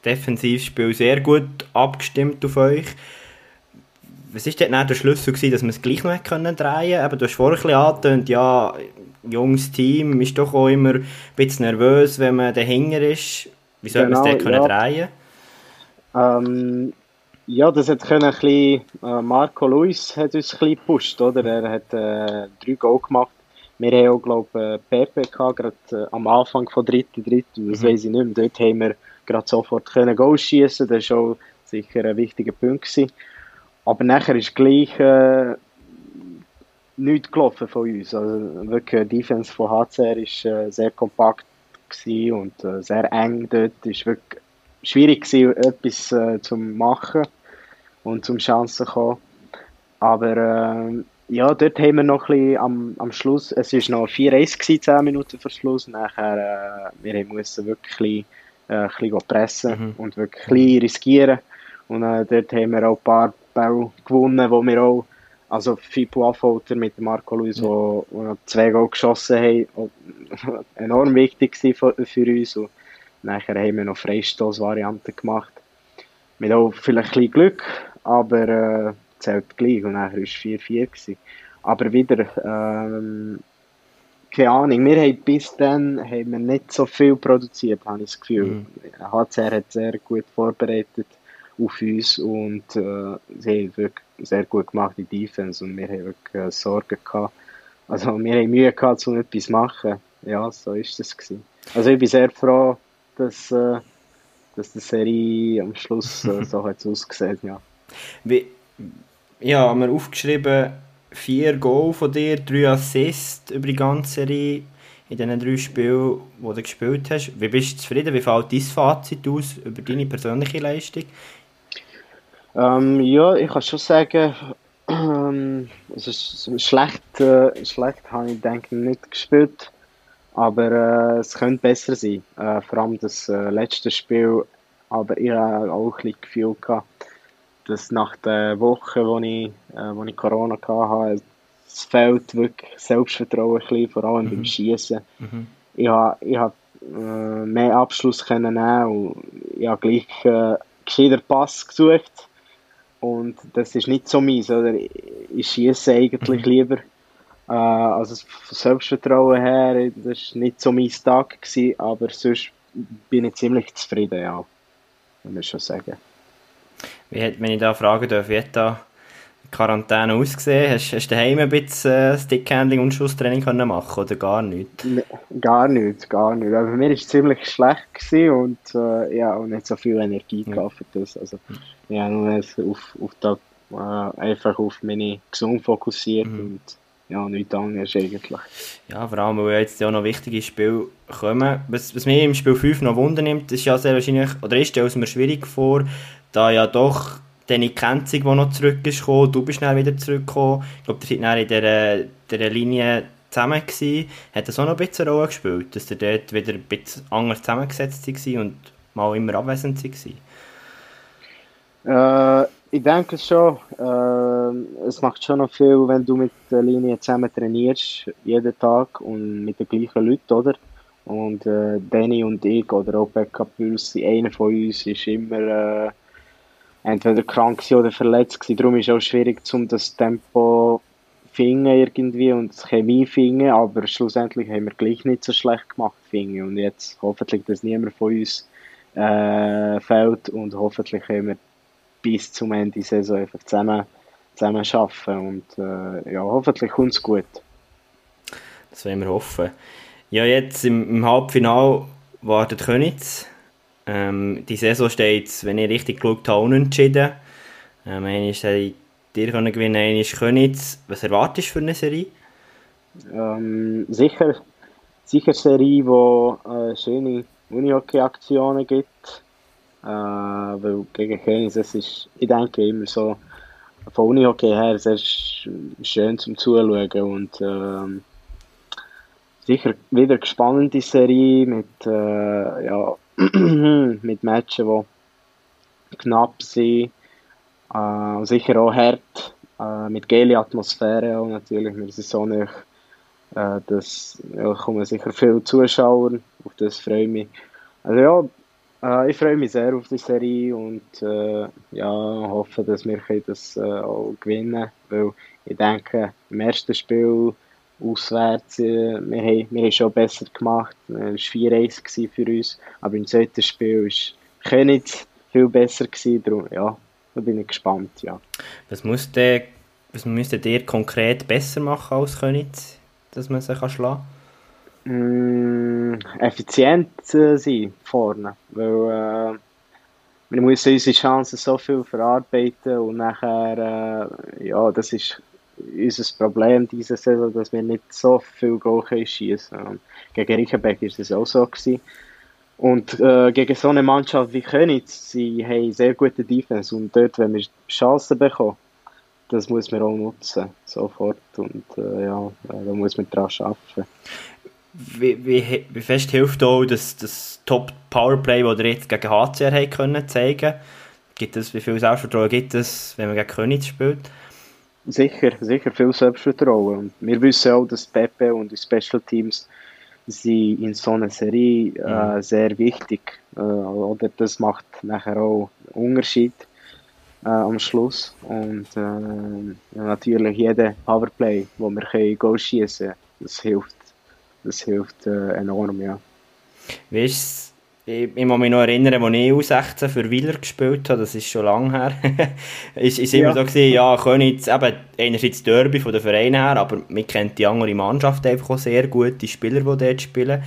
Defensivspiel sehr gut abgestimmt auf euch. Was war denn der Schlüssel, gewesen, dass man es gleich noch können drehen konnte? Du hast vorher ein angetönt, ja, junges Team ist doch auch immer ein bisschen nervös, wenn man dahinter ist. Wie soll genau, man es dort ja. drehen ähm, ja, das hat können ein bisschen, äh, Marco Luis hat uns ein bisschen gepusht, oder? Er hat äh, drei Goal gemacht. Wir haben auch, glaube ich, äh, PPK gerade äh, am Anfang von dritten, dritten, das mhm. weiß ich nicht mehr. Dort haben wir gerade sofort können Goal schießen. Das war auch sicher ein wichtiger Punkt gewesen. Aber nachher ist gleich äh, nichts gelaufen von uns. Also wirklich, die Defense von HCR ist äh, sehr kompakt und äh, sehr eng dort. Es war wirklich schwierig gewesen, etwas äh, zu machen und zum Chancen kommen. Aber äh, ja, dort haben wir noch ein bisschen am, am Schluss, es war noch 4-1 10 Minuten vor Schluss, nachher äh, wir mussten wirklich ein bisschen, äh, ein bisschen pressen mhm. und wirklich ein bisschen riskieren. Und äh, dort haben wir auch ein paar Bälle gewonnen, wo wir auch, also Fipo Affolter mit Marco Luis, ja. wo, wo zwei Goal geschossen haben, [laughs] enorm wichtig für, für uns. Und nachher haben wir noch Freistoßvarianten gemacht. Mit auch vielleicht ein bisschen Glück, aber äh, zählt gleich und nachher war es 4-4. Aber wieder, ähm, keine Ahnung, wir haben bis dann haben wir nicht so viel produziert, habe ich das Gefühl. Mhm. HCR hat sehr gut vorbereitet auf uns und äh, sie haben wirklich sehr gut gemacht in Defense und wir haben wirklich äh, Sorgen gehabt. Also wir haben Mühe gehabt, um etwas zu machen. Ja, so ist es gewesen. Also ich bin sehr froh, dass, äh, dass die Serie am Schluss äh, [laughs] so hat ausgesehen, ja. Wie, ja, haben wir aufgeschrieben, vier Goal von dir, drei Assists über die ganze Serie in diesen drei Spielen, die du gespielt hast. Wie bist du zufrieden? Wie fällt dein Fazit aus über deine persönliche Leistung? Ähm, ja, ich kann schon sagen, ähm, ist schlecht, äh, schlecht habe ich denke nicht gespielt, aber äh, es könnte besser sein. Äh, vor allem das äh, letzte Spiel, aber ich habe auch ein bisschen Gefühl gehabt, dass nach der Woche, wo ich, äh, wo ich Corona hatte, es fehlt wirklich Selbstvertrauen ein bisschen, vor allem mhm. beim Schießen. Mhm. Ich habe, ich äh, mehr Abschluss können nehmen und ich habe gleich äh, gescheiter Pass gesucht und das ist nicht so meins, oder? Ich schieße eigentlich mhm. lieber. Äh, also von Selbstvertrauen her, das war nicht so mein Tag, gewesen, aber sonst bin ich ziemlich zufrieden, ja. Muss ich schon sagen. Wie hat, wenn ich da fragen darf, wie hat da Quarantäne ausgesehen? Hast, hast du daheim ein bisschen äh, Stickhandling und Schusstraining können machen oder gar nicht? Nee, gar nicht, gar nicht. Aber mir war es ziemlich schlecht und äh, ja, und nicht so viel Energie ja. für das. Also, ja, nur auf, auf das, äh, einfach auf meine Gesundheit fokussiert mhm. und ja, nichts anderes eigentlich. Ja, vor allem, weil jetzt ja noch wichtige Spiele kommen. Was, was mich im Spiel 5 noch Wunder nimmt, ist ja sehr wahrscheinlich, oder ist ja mir schwierig vor, da ja doch Danny Kenzig, der noch zurück ist gekommen, du bist schnell wieder zurückgekommen. Ich glaube, ihr seid in dieser, dieser Linie zusammen gewesen. Hat das auch noch ein bisschen eine Rolle gespielt, dass ihr dort wieder ein bisschen anders zusammengesetzt war und mal immer abwesend war? Äh, ich denke schon. Äh, es macht schon noch viel, wenn du mit der Linie zusammen trainierst, jeden Tag und mit den gleichen Leuten, oder? Und äh, Danny und ich oder auch Becca Puls, einer von uns ist immer äh, entweder krank oder verletzt gewesen. Darum ist es auch schwierig, um das Tempo finden irgendwie und die Chemie finden, aber schlussendlich haben wir gleich nicht so schlecht gemacht finden und jetzt hoffentlich, dass niemand von uns äh, fällt und hoffentlich können wir bis zum Ende der Saison einfach zusammen, zusammen arbeiten und äh, ja, hoffentlich kommt es gut. Das wollen wir hoffen. Ja, jetzt im, im Halbfinale wartet Königs ähm, die Saison steht, wenn ich richtig geschaut habe, unentschieden. Ähm, einmal ist dir können gewinnen, einmal Königs. Was erwartest du für eine Serie? Ähm, sicher, sicher eine Serie, die äh, schöne Unihockey-Aktionen gibt. Äh, weil gegen Königs, das ist, ich denke, immer so von Unihockey her sehr schön zum Zuschauen und ähm, sicher wieder eine spannende Serie mit äh, ja, [clears throat] mit Matchen, die knapp sind. Äh, sicher auch hart, äh, mit geile Atmosphäre auch natürlich. Wir sind so nicht, äh, dass ja, kommen sicher viele Zuschauer, auf das freue ich mich. Also ja, äh, ich freue mich sehr auf die Serie und äh, ja, hoffe, dass wir das äh, auch gewinnen weil ich denke, im ersten Spiel auswärts. Äh, wir, haben, wir haben schon besser gemacht. Es war 4-1 für uns. Aber im zweiten Spiel war Königs viel besser. Gewesen, darum, ja, da bin ich gespannt. Ja. Was, muss der, was müsste ihr konkret besser machen als Königs, dass man sich schlagen kann? Mm, effizient sein vorne. Weil, äh, wir müssen unsere Chancen so viel verarbeiten und nachher, äh, ja, das ist unser Problem diese Saison, dass wir nicht so viel Goal schießen. Gegen Riechenberg war es auch so. Gewesen. Und äh, gegen so eine Mannschaft wie Königs, sie haben sehr gute Defense und dort, wenn wir Chancen bekommen, das muss man auch nutzen, sofort. Und äh, ja, da muss man dran arbeiten. Wie, wie, wie fest hilft auch das, das Top-Powerplay, das ihr jetzt gegen HCR haben können zeigen Gibt es, wie viel Selbstvertrauen gibt es, wenn man gegen Königs spielt? Sicher, sicher viel Selbstvertrauen. Wir wissen auch, dass Pepe und die Special Teams sind in so einer Serie äh, mhm. sehr wichtig. Äh, oder das macht nachher auch Unterschied äh, am Schluss. Und äh, natürlich jeder Powerplay, wo wir können Goal schießen, das hilft, das hilft äh, enorm, ja. Wie ist ich, ich muss mich noch erinnern, als ich U16 für Wieler gespielt habe, das ist schon lange her, [laughs] ist, ist immer ja. so gewesen, ja, Königs, eben einerseits Derby von den Vereinen her, aber man kennt die andere Mannschaft einfach auch sehr gut, die Spieler, die dort spielen.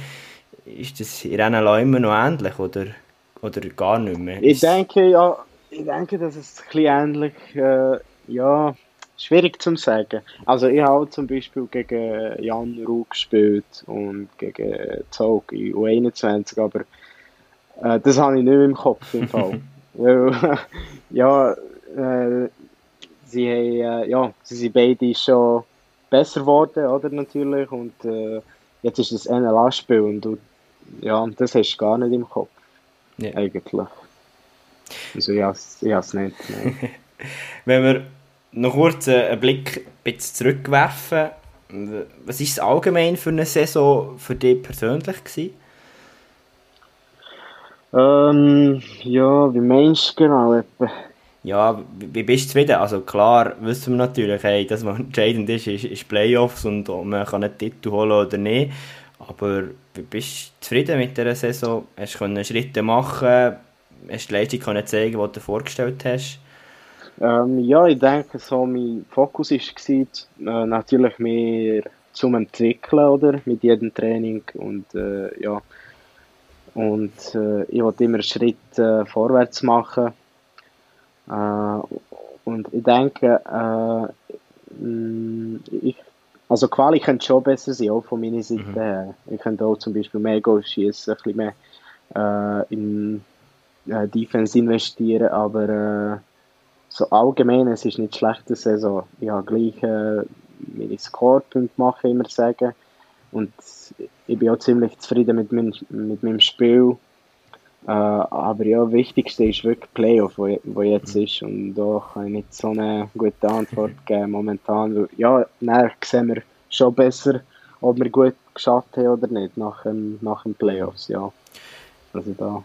Ist das in Renala immer noch ähnlich oder, oder gar nicht mehr? Ich denke, ja, ich denke, dass es ein bisschen ähnlich, äh, ja, schwierig zu sagen. Also ich habe zum Beispiel gegen Jan Ruh gespielt und gegen Zog in U21, aber äh, das habe ich nicht im Kopf im Fall. [laughs] Weil, [laughs] ja, äh, sie, haben, äh, ja, sie sind beide schon besser geworden, oder, natürlich, und äh, jetzt ist das NLA-Spiel und du, ja, das hast du gar nicht im Kopf, ja. eigentlich. Also ja, ich habe es nicht. [laughs] Wenn wir noch kurz einen Blick ein zurückwerfen, was ist es allgemein für eine Saison für dich persönlich gewesen? Ähm, ja, wie meinst du genau etwa? Ja, wie bist du zufrieden? Also klar wissen wir natürlich, hey, dass was [laughs] entscheidend ist, ist, ist Playoffs und man kann einen Titel holen oder nicht. Aber wie bist du zufrieden mit dieser Saison? Hast du Schritte machen Hast du die Leistung zeigen, die du dir vorgestellt hast? Ähm, ja, ich denke, so mein Fokus war äh, natürlich mehr zum Entwickeln, oder? Mit jedem Training und äh, ja. Und äh, ich wollte immer einen Schritt äh, vorwärts machen. Äh, und ich denke, äh, mm, ich, also Quali könnte schon besser sein, auch von meiner Seite mhm. her. Ich könnte auch zum Beispiel mehr Goals schießen, ein bisschen mehr in Defense investieren, aber so allgemein, es ist nicht schlechte Saison. Ich habe gleich äh, meine Scorepunkte machen, immer sagen. Und ich bin auch ziemlich zufrieden mit, mein, mit meinem Spiel. Äh, aber ja, das Wichtigste ist wirklich Playoff, wo, wo jetzt mhm. ist. Und da kann ich nicht so eine gute Antwort [laughs] geben momentan. Ja, dann sehen wir schon besser, ob wir gut geschafft haben oder nicht nach dem, nach dem Playoffs. Ja. Also da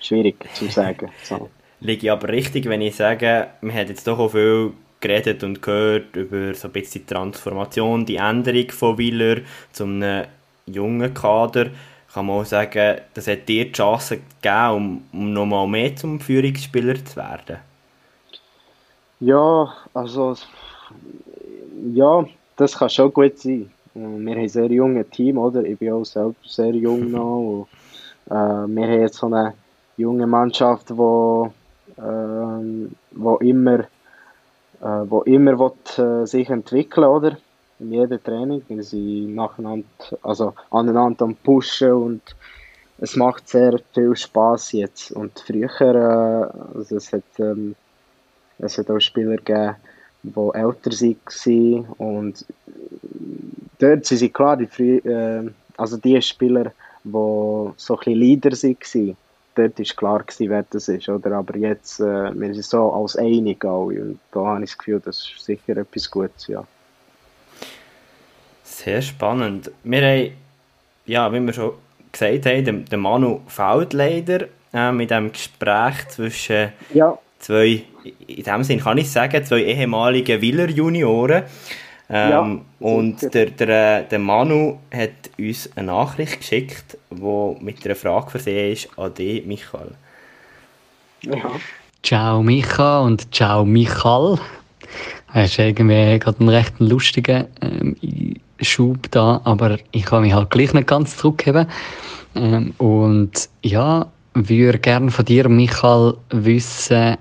schwierig zu sagen. So. Liege aber richtig, wenn ich sage, man hat jetzt doch auch viel geredet und gehört über so ein bisschen die Transformation, die Änderung von Willer zu einem jungen Kader. Kann man auch sagen, das hat dir die Chance gegeben, um, um nochmal mehr zum Führungsspieler zu werden? Ja, also ja, das kann schon gut sein. Wir haben ein sehr junges Team, oder? Ich bin auch selbst sehr jung [laughs] noch. Und, äh, wir haben jetzt so eine junge Mannschaft, die ähm, wo immer, äh, wo immer will, äh, sich entwickeln oder? In jedem Training, weil sie nacheinander, also aneinander am pushen und es macht sehr viel Spaß jetzt. Und früher, äh, also es hat, ähm, es hat auch Spieler gegeben, die älter waren und dort sind sie klar, die äh, also die Spieler, die so ein bisschen Leader waren, dort war klar gewesen, wer das ist, oder? Aber jetzt, äh, wir sind so als einig alle und da habe ich das Gefühl, das ist sicher etwas Gutes, ja. Sehr spannend. Wir haben, ja, wie wir schon gesagt haben, der, Manu fällt leider äh, mit dem Gespräch zwischen ja. zwei, in dem Sinn kann ich sagen, zwei ehemaligen Willer Junioren. Ähm, ja, und der, der, der Manu hat uns eine Nachricht geschickt, die mit einer Frage versehen ist an dich, Michael. Ja. Ciao Micha und ciao Michael. Das ist irgendwie gerade einen recht lustigen ähm, Schub da, aber ich kann mich halt gleich nicht ganz zurückheben. Ähm, und ja, würde gerne von dir, Michael, wissen,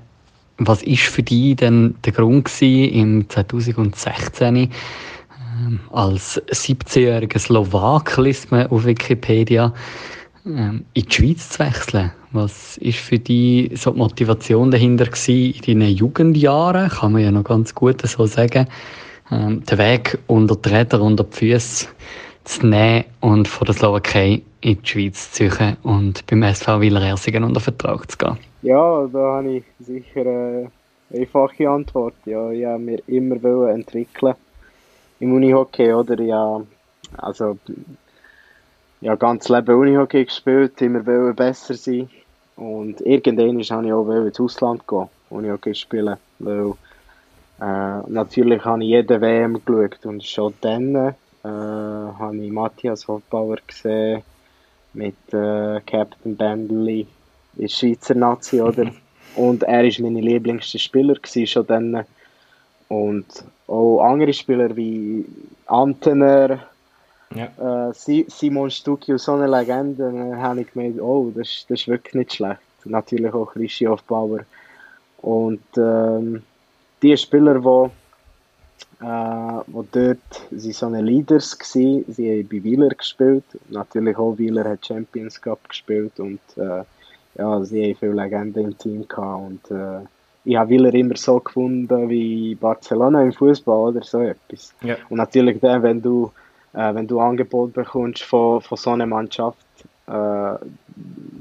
was ist für dich denn der Grund gewesen, im 2016 ähm, als 17-jähriger Slowak liest man auf Wikipedia ähm, in die Schweiz zu wechseln? Was ist für dich so die Motivation dahinter gewesen in deinen Jugendjahren? Kann man ja noch ganz gut so sagen. Ähm, den Weg unter die Räder, unter die Füße zu nehmen und von der Slowakei in die Schweiz zu suchen und beim SV Wieler Ersingen unter Vertrag zu gehen. Ja, da habe ich sicher eine einfache Antwort. Ja, ich habe mir immer entwickeln im Unihockey, oder? Ja, also, ja, ganz Leben Unihockey gespielt, immer besser sein. Und irgendwann habe ich auch ins Ausland gehen, Unihockey spielen, weil äh, natürlich habe ich jede WM geschaut und schon dann äh, habe ich Matthias Hoffbauer gesehen mit äh, Captain Bandley ist Schweizer Nazi, oder? [laughs] Und er war mein lieblingsster Spieler schon dann. Und auch andere Spieler wie Antener, ja. äh, Simon Stucchi so eine Legende, dann habe ich gemeint, oh, das, das ist wirklich nicht schlecht. Natürlich auch Christoph Bauer. Und ähm, die Spieler, die äh, wo dort sie so eine Leaders gsi, sie haben bei Wieler gespielt, natürlich auch Wieler hat Champions Cup gespielt und äh, ja, sie haben viele Legenden im Team gehabt und äh, ich habe Willer immer so gefunden wie Barcelona im Fußball oder so etwas. Ja. Und natürlich dann, wenn du, äh, wenn du Angebot bekommst von, von so einer Mannschaft, äh,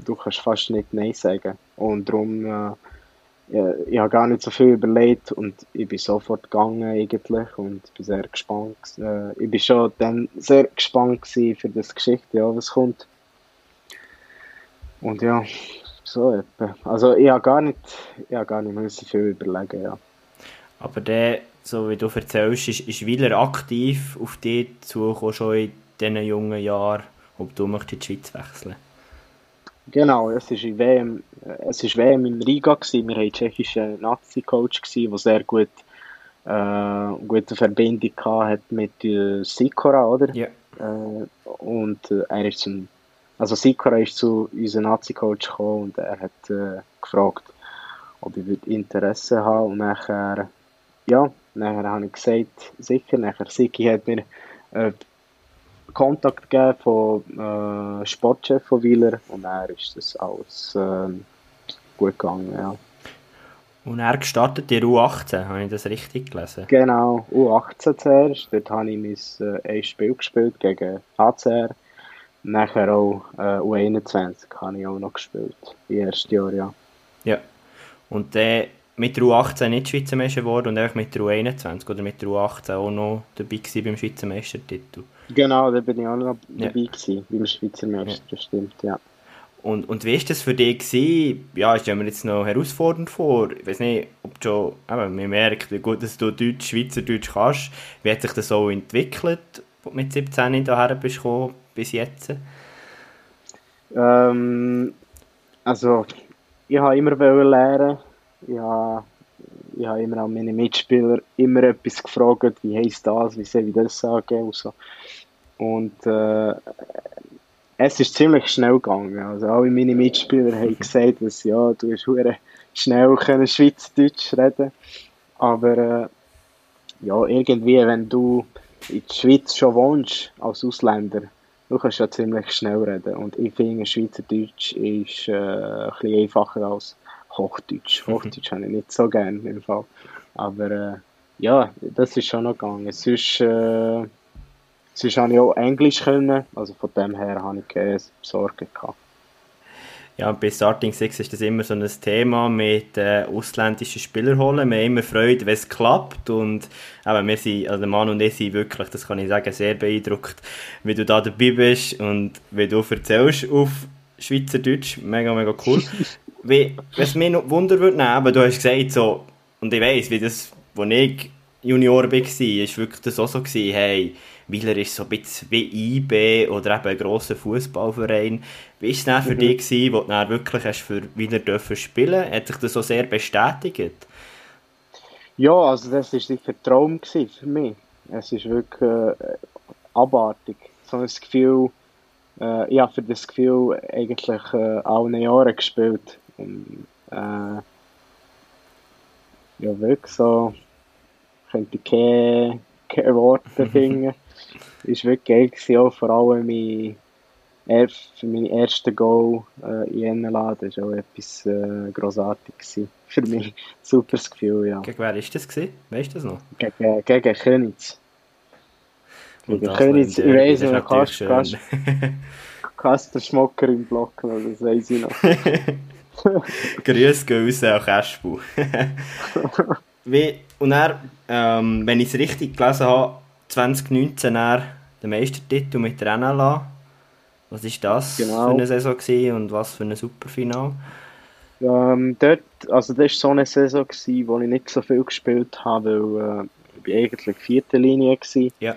du kannst fast nicht Nein sagen. Und darum, äh, ja, ich habe gar nicht so viel überlegt und ich bin sofort gegangen eigentlich und bin sehr gespannt. Äh, ich bin schon dann sehr gespannt für das Geschichte, ja, was kommt. Und ja, so etwa. Also ich habe gar nicht, ich habe gar nicht müssen viel überlegen, ja. Aber der, so wie du erzählst, ist, ist Wieler aktiv auf dich zugekommen, schon in diesen jungen Jahren, ob du möchtest in die Schweiz wechseln Genau, es war in WM, es ist WM in Riga gewesen. Wir hatten einen tschechischen Nazi-Coach der sehr gut, äh, gute Verbindung hat mit äh, Sikora, oder? Ja. Äh, und äh, er ist zum, also Sikora ist zu unserem Nazi-Coach gekommen und er hat äh, gefragt, ob ich Interesse haben und nachher, ja, nachher habe ich gesagt, sicher, nachher Siki hat mir äh, Kontakt gegeben von äh, Sportchef von Wieler und er ist das alles äh, gut gegangen, ja. Und er gestartet in U18, habe ich das richtig gelesen? Genau, U18 zuerst, dort habe ich mein äh, erstes Spiel gespielt gegen HCR. Nachher auch äh, U21 habe ich auch noch gespielt, im ersten Jahr, ja. Ja. Und der mit der U18 nicht Schweizer Meister geworden und einfach mit der U21 oder mit der U18 auch noch dabei gewesen beim Schweizer Meistertitel. Genau, da bin ich auch noch Ja. dabei gewesen, beim Schweizer Meister, das stimmt, ja. Und, und wie war das für dich? Gewesen? Ja, ich stelle mir jetzt noch herausfordernd vor. Ich weiß nicht, ob du schon, eben, man merkt, wie gut dass du Deutsch, Schweizerdeutsch kannst. Wie hat sich das so entwickelt, wo du mit 17 hierher bist gekommen, bis jetzt? Ähm, also, ich habe immer lernen. Ich habe, ich habe immer an meine Mitspieler immer etwas gefragt, wie heisst das, wie soll ich das sagen und so. Und äh, es ist ziemlich schnell gegangen. Also alle meine Mitspieler haben [laughs] gesagt, dass ja, du hast schnell können Schweizerdeutsch reden. Aber äh, ja, irgendwie, wenn du in der Schweiz schon wohnst als Ausländer, du kannst ja ziemlich schnell reden. Und ich finde, Schweizerdeutsch ist äh, ein bisschen einfacher als Hochdeutsch. Hochdeutsch habe ich nicht so gerne im Fall. Aber äh, ja, das ist schon noch gegangen. Sonst, äh, sonst habe ich auch Englisch können. Also von dem her habe ich keine Sorgen gehabt. Ja, bei Starting Six ist das immer so ein Thema mit äh, ausländischen Spielern holen. Wir haben immer Freude, wenn es klappt. Und eben, wir sind, also der Mann und ich sind wirklich, das kann ich sagen, sehr beeindruckt, wie du da dabei bist und wie du erzählst auf Schweizerdeutsch. Mega, mega cool. [laughs] wie, was mich noch Wunder würde nehmen, aber du hast gesagt, so, und ich weiss, wie das, als ich Junior war, ist wirklich das auch so gewesen, hey, Wieler ist so ein bisschen wie IB oder eben ein grosser Fußballverein. Wie war es dann für Mhm. dich, gewesen, wo du dann wirklich hast für Wieler dürfen spielen Hat sich das so sehr bestätigt? Ja, also das war sicher ein Traum für mich. Es ist wirklich äh, abartig. So ein Gefühl, äh, ich habe für das Gefühl eigentlich äh, alle Jahre gespielt. Und, äh, ja, wirklich so, könnte ich keine, keine Worte [laughs] finden. Ist wirklich geil gewesen, auch vor allem mein, er, für mein ersten Goal äh, in NLA. Das war auch etwas äh, Grossartiges [laughs] für mich. Super Gefühl, ja. Gegen wer war das? Gewesen? Weißt du das noch? Gegen, gegen Königs. Gegen Königs, ich weiss noch, natürlich kannst, schön. kannst, [laughs] kannst den Schmocker im Block das weiss ich noch. [laughs] Grüße gehen raus an Kaspu. Wie, und dann, ähm, wenn ich es richtig gelesen habe, 2019 dann der Meistertitel mit der NLA. Was war das Genau. für eine Saison gewesen und was für ein Superfinal? Ähm, dort, also das war so eine Saison, gewesen, wo ich nicht so viel gespielt habe, weil äh, ich war eigentlich vierte Linie. Gewesen. Ja.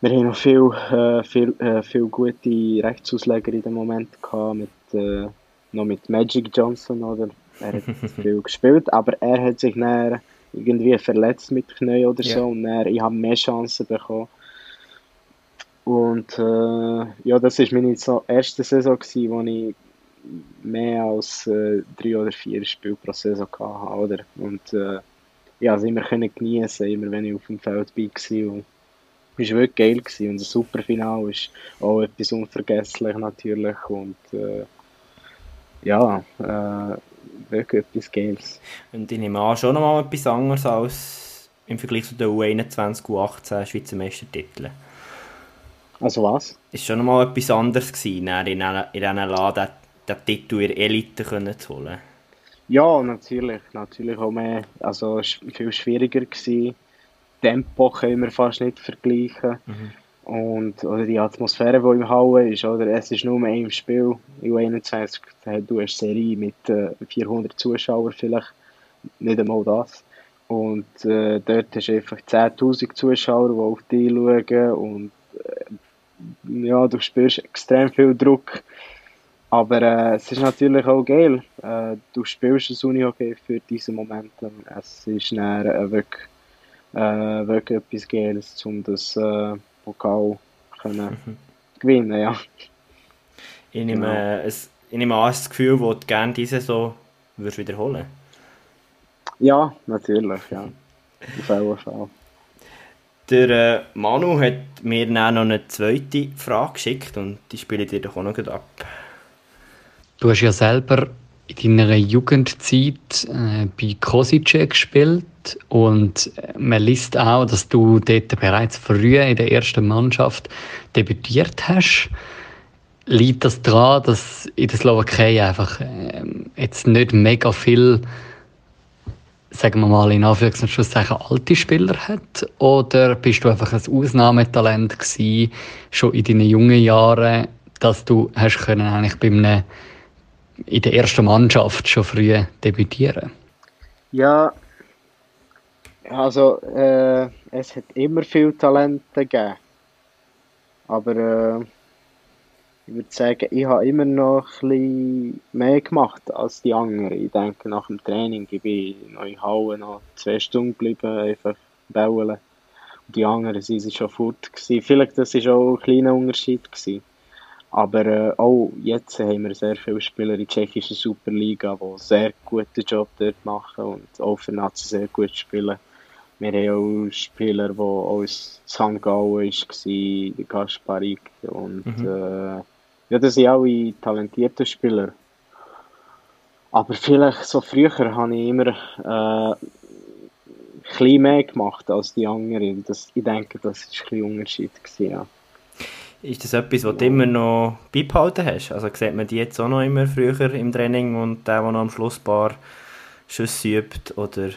Wir haben noch viel, äh, viel, äh, viel gute Rechtsausleger in dem Moment gehabt, mit, äh, noch mit Magic Johnson, oder? Er hat [laughs] viel gespielt, aber er hat sich dann irgendwie verletzt mit Knie oder Ja. so und dann, ich habe mehr Chancen bekommen. Und äh, ja, das war meine erste Saison, gewesen, wo ich mehr als äh, drei oder vier Spiele pro Saison hatte, oder? Und äh, ja, also immer können genießen, immer wenn ich auf dem Feld war. Es war wirklich geil gewesen. und das Superfinale ist auch etwas unvergesslich natürlich und äh, ja, äh, wirklich etwas Geiles. Und ich nehme an, schon nochmal etwas anderes als im Vergleich zu den U21, U18 Schweizer Meistertiteln. Also was? Ist schon nochmal etwas anderes gewesen, in diesen Laden den Titel in der Elite zu holen. Ja, natürlich. Natürlich auch mehr, also viel schwieriger gewesen. Tempo können wir fast nicht vergleichen. Mhm. Und oder die Atmosphäre, die im Hauen ist, oder? es ist nur ein Spiel, U21, du hast eine Serie mit äh, 400 Zuschauern vielleicht, nicht einmal das. Und äh, dort hast du einfach 10'000 Zuschauer, die auf dich schauen und äh, ja, du spürst extrem viel Druck aber äh, es ist natürlich auch geil. Äh, du spielst das Unihockey für diese Momente. Es ist dann, äh, wirklich, äh, wirklich etwas Geiles, um das äh, Pokal können mhm. gewinnen ja. Ich nehme, genau. Äh, es, ich nehme an, das Gefühl, das du gerne diese so würdest wiederholen Ja, natürlich, ja. Auf jeden Fall. Der äh, Manu hat mir dann noch eine zweite Frage geschickt und die spiele ich dir doch auch noch ab. Du hast ja selber in deiner Jugendzeit äh, bei Kosice gespielt und man liest auch, dass du dort bereits früh in der ersten Mannschaft debütiert hast. Liegt das daran, dass in der Slowakei einfach äh, jetzt nicht mega viel, sagen wir mal in Anführungszeichen, alte Spieler hat? Oder bist du einfach ein Ausnahmetalent gewesen, schon in deinen jungen Jahren, dass du hast können eigentlich bei einem in der ersten Mannschaft schon früh debütieren? Ja, also äh, es hat immer viel Talente gegeben. Aber äh, ich würde sagen, ich habe immer noch ein bisschen mehr gemacht als die anderen. Ich denke, nach dem Training, ich bin noch in Halle noch zwei Stunden geblieben, einfach bauen. Und die anderen sind schon fort. Gewesen. Vielleicht das war auch ein kleiner Unterschied. Gewesen. Aber äh, auch jetzt haben wir sehr viele Spieler in der tschechischen Superliga, die einen sehr guten Job dort machen und auch für Nazi sehr gut spielen. Wir haben auch Spieler, die aus St. Gallen waren, Gasparik und mhm. äh, ja, das sind alle talentierte Spieler. Aber vielleicht so früher habe ich immer äh, ein mehr gemacht als die anderen. Das, ich denke, das war ein Unterschied. Gewesen, ja. Ist das etwas, was du immer noch beibehalten hast? Also sieht man die jetzt auch noch immer früher im Training und der, der noch am Schluss ein paar Schüsse übt? Oder?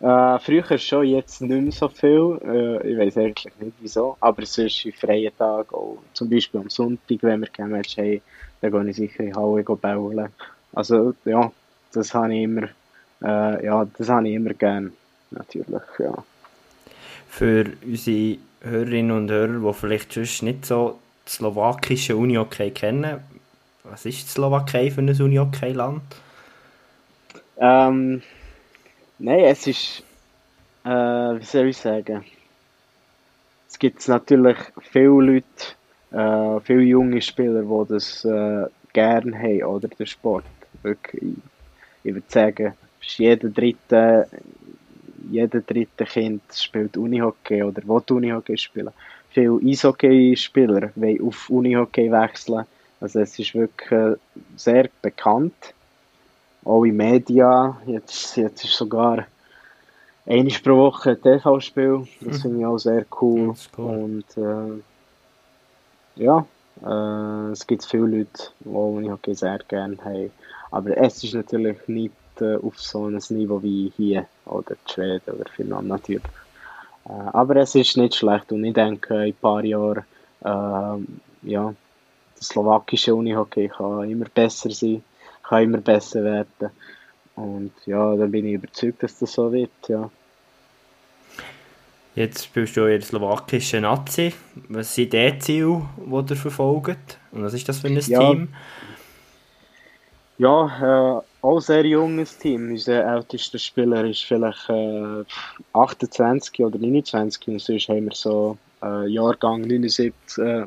Äh, früher schon, jetzt nicht mehr so viel. Äh, ich weiß eigentlich nicht wieso. Aber sonst in freien Tagen, auch zum Beispiel am Sonntag, wenn wir kein Match haben, dann gehe ich sicher in die Halle bauen. Also ja, das habe ich immer, äh, ja, das habe ich immer gern, natürlich, ja. Für unsere Hörerinnen und Hörer, die vielleicht sonst nicht so das slowakische Unihockey kennen, was ist die Slowakei für ein Unihockey-Land? Ähm, nein, es ist, äh, wie soll ich sagen, es gibt natürlich viele Leute, äh, viele junge Spieler, die das äh, gerne haben, oder der Sport. Wirklich, ich würde sagen, jeder dritte jeder dritte Kind spielt Unihockey oder will Unihockey spielen. Viele Eishockey-Spieler wollen auf Unihockey wechseln. Also es ist wirklich äh, sehr bekannt. Auch in Medien. Jetzt, jetzt ist sogar einmal pro Woche ein TV-Spiel. Das finde ich auch sehr cool. cool. Und äh, ja, äh, es gibt viele Leute, die Unihockey sehr gerne haben. Aber es ist natürlich nicht äh, auf so ein Niveau wie hier oder Schweden oder Finnland natürlich. Äh, aber es ist nicht schlecht und ich denke, in ein paar Jahren, äh, ja, das slowakische Unihockey kann immer besser sein, kann immer besser werden. Und ja, dann bin ich überzeugt, dass das so wird, ja. Jetzt spielst du in der slowakischen Nazi. Was sind die Ziele, die ihr verfolgt? Und was ist das für ein ja, Team? Ja, äh, auch sehr junges Team. Unser ältester Spieler ist vielleicht äh, 28 oder 29 und sonst haben wir so äh, Jahrgang 79, äh,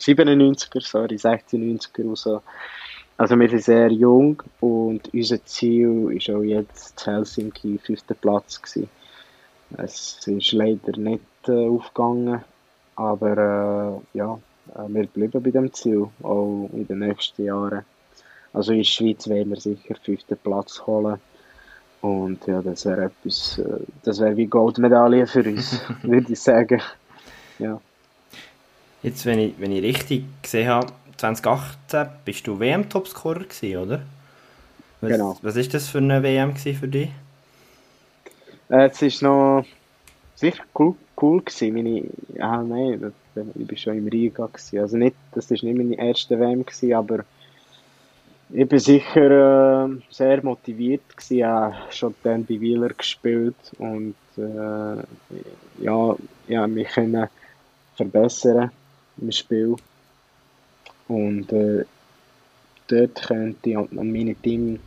97er, sorry, 96er und so. Also wir sind sehr jung und unser Ziel ist auch jetzt Helsinki fünfter Platz gewesen. Es ist leider nicht äh, aufgegangen, aber äh, ja, äh, wir bleiben bei dem Ziel, auch in den nächsten Jahren. Also in der Schweiz wollen wir sicher fünften Platz holen. Und ja, das wäre etwas, äh, das wäre wie Goldmedaille für uns, [laughs] würde ich sagen. Ja. Jetzt, wenn ich, wenn ich richtig gesehen habe, 2018 bist du WM-Topscorer gewesen, oder? Was, Genau. Was ist das für eine WM für dich? Äh, es ist noch sicher cool, cool gewesen. Meine, ja, nein, ich war schon im Riga. Gewesen. Also nicht, das war nicht meine erste WM, gewesen, aber ich bin sicher äh, sehr motiviert gewesen. Ich habe schon dann bei Wieler gespielt und äh, ja, ja, mich können verbessern im Spiel. Und äh, dort könnte ich an meinem Team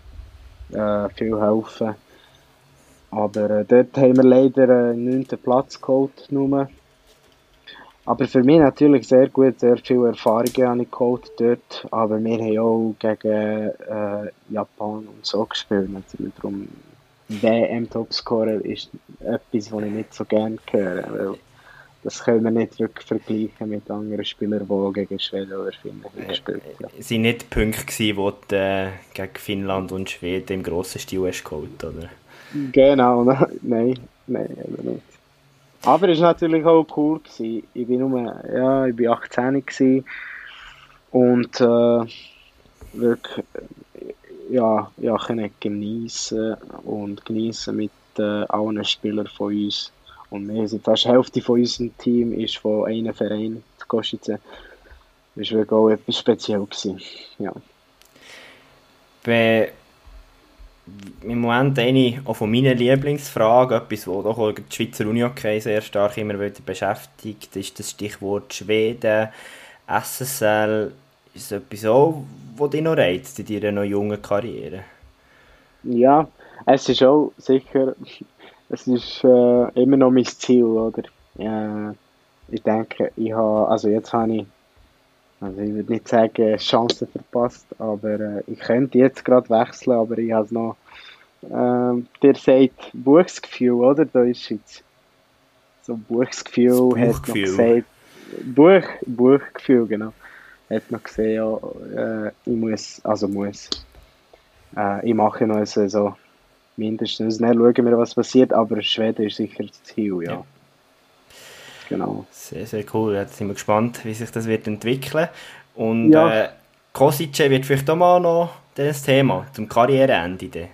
äh, viel helfen. Aber äh, dort haben wir leider einen 9. Platz geholt. Nur. Aber für mich natürlich sehr gut, sehr viele Erfahrungen habe ich geholt dort. Aber wir haben auch gegen äh, Japan und so gespielt. Natürlich. Darum WM-Topscorer ist etwas, was ich nicht so gerne höre. Das können wir nicht wirklich vergleichen mit anderen Spielern, die gegen Schweden oder Finnland haben gespielt haben. Es waren nicht die Punkte, gewesen, die du äh, gegen Finnland und Schweden im grossen Stil hast geholt, oder? Genau, ne- [laughs] nein, nein, eben nicht. Aber es war natürlich auch cool. Gewesen. Ich bin nur, ja, ich bin 18 gewesen und äh, wirklich, äh, ja, ja, können geniessen und geniessen mit äh, allen Spielern von uns. Und wir sind fast die Hälfte von unserem Team ist von einem Verein, die Kosice. Das war wirklich auch etwas speziell gewesen. Ja. Im Moment eine auch von meinen Lieblingsfragen, etwas, was doch die Schweizer Uni-Hockey sehr stark immer wieder beschäftigt, ist das Stichwort Schweden, SSL. Ist das etwas auch, was dich noch reizt in deiner noch jungen Karriere? Ja, es ist auch sicher, es ist äh, immer noch mein Ziel, oder? Äh, ich denke, ich habe, also jetzt habe ich, also ich würde nicht sagen Chancen verpasst, aber äh, ich könnte jetzt gerade wechseln, aber ich habe es noch, ähm, der sagt Buchsgefühl, oder? Da ist Schweiz. So Buchsgefühl Das hat noch Buchgefühl. gesagt, Buch, Buchgefühl, genau. Hat noch gesehen, ja, äh, ich muss, also muss, äh, ich mache noch Saison. Mindestens. Dann schauen wir, was passiert. Aber Schweden ist sicher das Ziel, ja. Ja. Genau. Sehr, sehr cool. Jetzt sind wir gespannt, wie sich das wird entwickeln. Und Ja. äh, Kosice wird vielleicht auch mal noch das Thema zum Karriereende.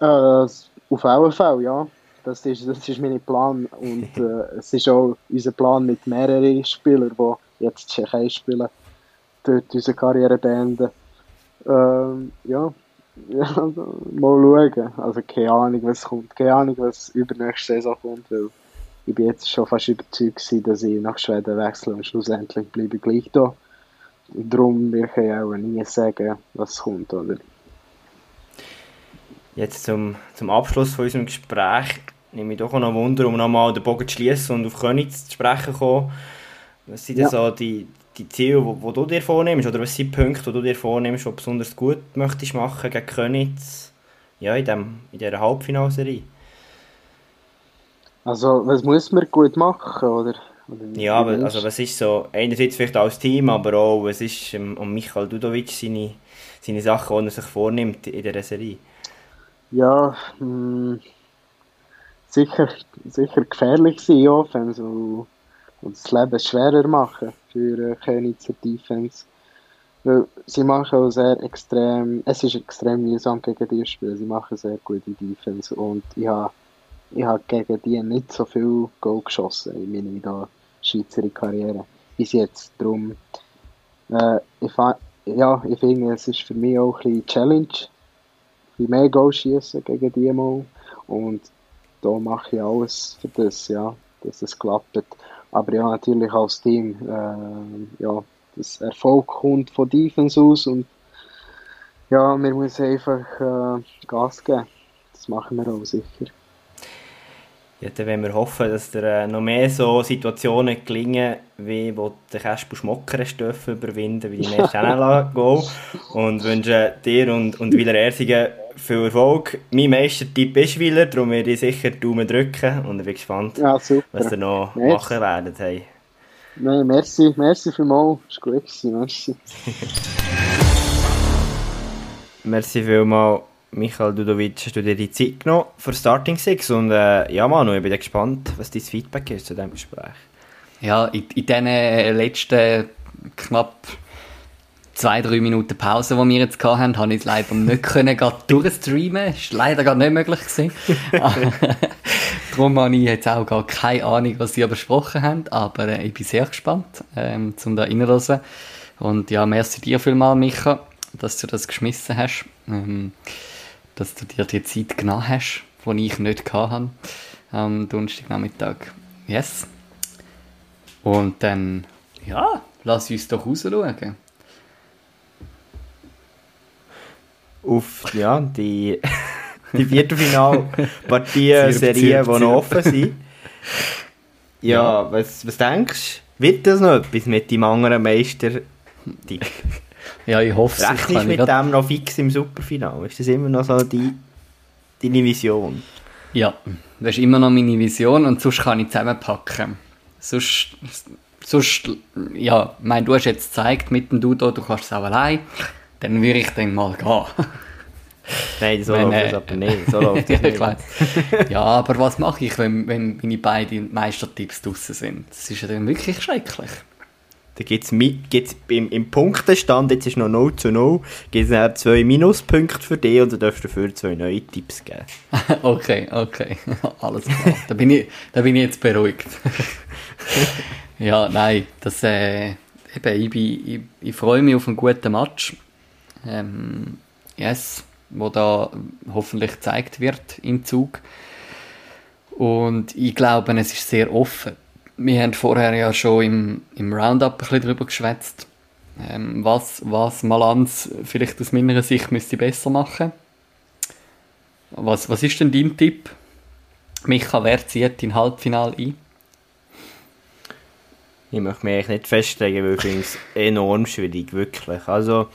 Äh, auf jeden Fall, ja. Das ist, das ist mein Plan. Und [laughs] äh, es ist auch unser Plan mit mehreren Spielern, die jetzt Tschechei spielen, dort unsere Karriere beenden. Ähm, ja. Ja also, mal schauen. Also keine Ahnung, was kommt. Keine Ahnung, was übernächste Saison kommt, weil ich bin jetzt schon fast überzeugt gewesen, dass ich nach Schweden wechsle und schlussendlich bleibe ich gleich da. Und darum will ich auch nie sagen, was kommt, oder? Jetzt zum, zum Abschluss von unserem Gespräch nehme ich doch noch Wunder, um nochmal den Bogen zu schließen und auf Königs zu sprechen kommen. Was sind denn Ja. so die, die Ziele, die, du dir vornimmst? Oder was sind die Punkte, die du dir vornimmst, die du besonders gut möchtest machen gegen Königs ja, in, dem, in dieser Halbfinalserie? Also, was muss man gut machen, oder? oder Ja, aber, also was ist so, einerseits vielleicht als Team, aber auch, was ist ähm, um Michael Dudovic seine, seine Sachen, die er sich vornimmt in dieser Serie? Ja, mh, sicher, sicher gefährlich sein, Offense, und, und das Leben schwerer machen für äh, Königs Defense. Weil sie machen auch sehr extrem, es ist extrem mühsam gegen die Spiele, sie machen sehr gute Defense und ich habe ich hab gegen die nicht so viel Goal geschossen in meiner da Schweizer Karriere bis jetzt. Darum, äh, ich, ja, ich finde, es ist für mich auch ein bisschen Challenge, bisschen mehr Goal schießen gegen die mal. Und da mache ich alles für das, ja, dass es klappt. Aber ja, natürlich als Team, äh, ja, das Erfolg kommt von Defense aus und ja, wir müssen einfach äh, Gas geben. Das machen wir auch sicher. Ja, dann wollen wir hoffen, dass dir äh, noch mehr so Situationen gelingen, wie wo der Kasper Schmocker hast dürfen überwinden, wie dein erstes NLA-Goal. Und wünsche dir und, und Wieler Ersigen viel Erfolg. Mein Meistertipp ist Wieler, darum werde ich sicher die Daumen drücken und ich bin gespannt, Ja, was ihr noch Merci. machen werdet. Hey. Nein, merci, merci vielmals. Ist gut gewesen, merci. [laughs] merci vielmals, Michael Dudovic, hast du dir die Zeit genommen für Starting Six und äh, ja Manu, ich bin gespannt, was dein Feedback ist zu diesem Gespräch. Ja, in, in diesen letzten knapp zwei, drei Minuten Pause, die wir jetzt hatten, habe ich es leider nicht können, durchstreamen. Das war leider gar nicht möglich. Gewesen. [laughs] Darum habe ich jetzt auch gar keine Ahnung, was sie besprochen haben, aber äh, ich bin sehr gespannt, ähm, um da reinzuhören. Und ja, merci dir vielmals, Micha, dass du das geschmissen hast, ähm, dass du dir die Zeit genommen hast, die ich nicht hatte am Donnerstagnachmittag. Yes. Und dann, ja, lass uns doch rausschauen. Auf, ja, die, die Viertelfinalpartien, [laughs] Serien, die noch offen sind. [laughs] Ja, ja, Was, was denkst du? Wird das noch etwas mit deinem anderen Meister? [laughs] ja, ich hoffe es. Rechnest du mit grad... dem noch fix im Superfinale? Ist das immer noch so die, deine Vision? Ja, das ist immer noch meine Vision und sonst kann ich zusammenpacken. Sonst, sonst ja, ich meine, du hast jetzt gezeigt mit dem Dudo, du kannst es auch allein, dann würde ich dann mal gehen. [laughs] Nein, so läuft es aber nicht. So [laughs] läuft es nicht. ja, aber was mache ich, wenn, wenn meine beiden Meistertipps draußen sind? Das ist ja dann wirklich schrecklich. Da gibt es im, im Punktestand, jetzt ist noch 0 zu 0, gibt es zwei Minuspunkte für dich und du darfst dafür zwei neue Tipps geben. [laughs] okay, okay. Alles klar. da, bin ich, da bin ich jetzt beruhigt. ja, nein, das, äh, eben, ich, bin, ich, ich freue mich auf einen guten Match. Ähm, yes, wo da hoffentlich gezeigt wird im Zug. Und ich glaube, es ist sehr offen wir haben vorher ja schon im, im Roundup ein bisschen darüber geschwätzt, ähm, was, was Malanz vielleicht aus meiner Sicht müsste besser machen. Was, was ist denn dein Tipp? Micha, wer zieht in Halbfinale ein? Ich möchte mich eigentlich nicht festlegen, weil ich finde es enorm schwierig, wirklich. Also,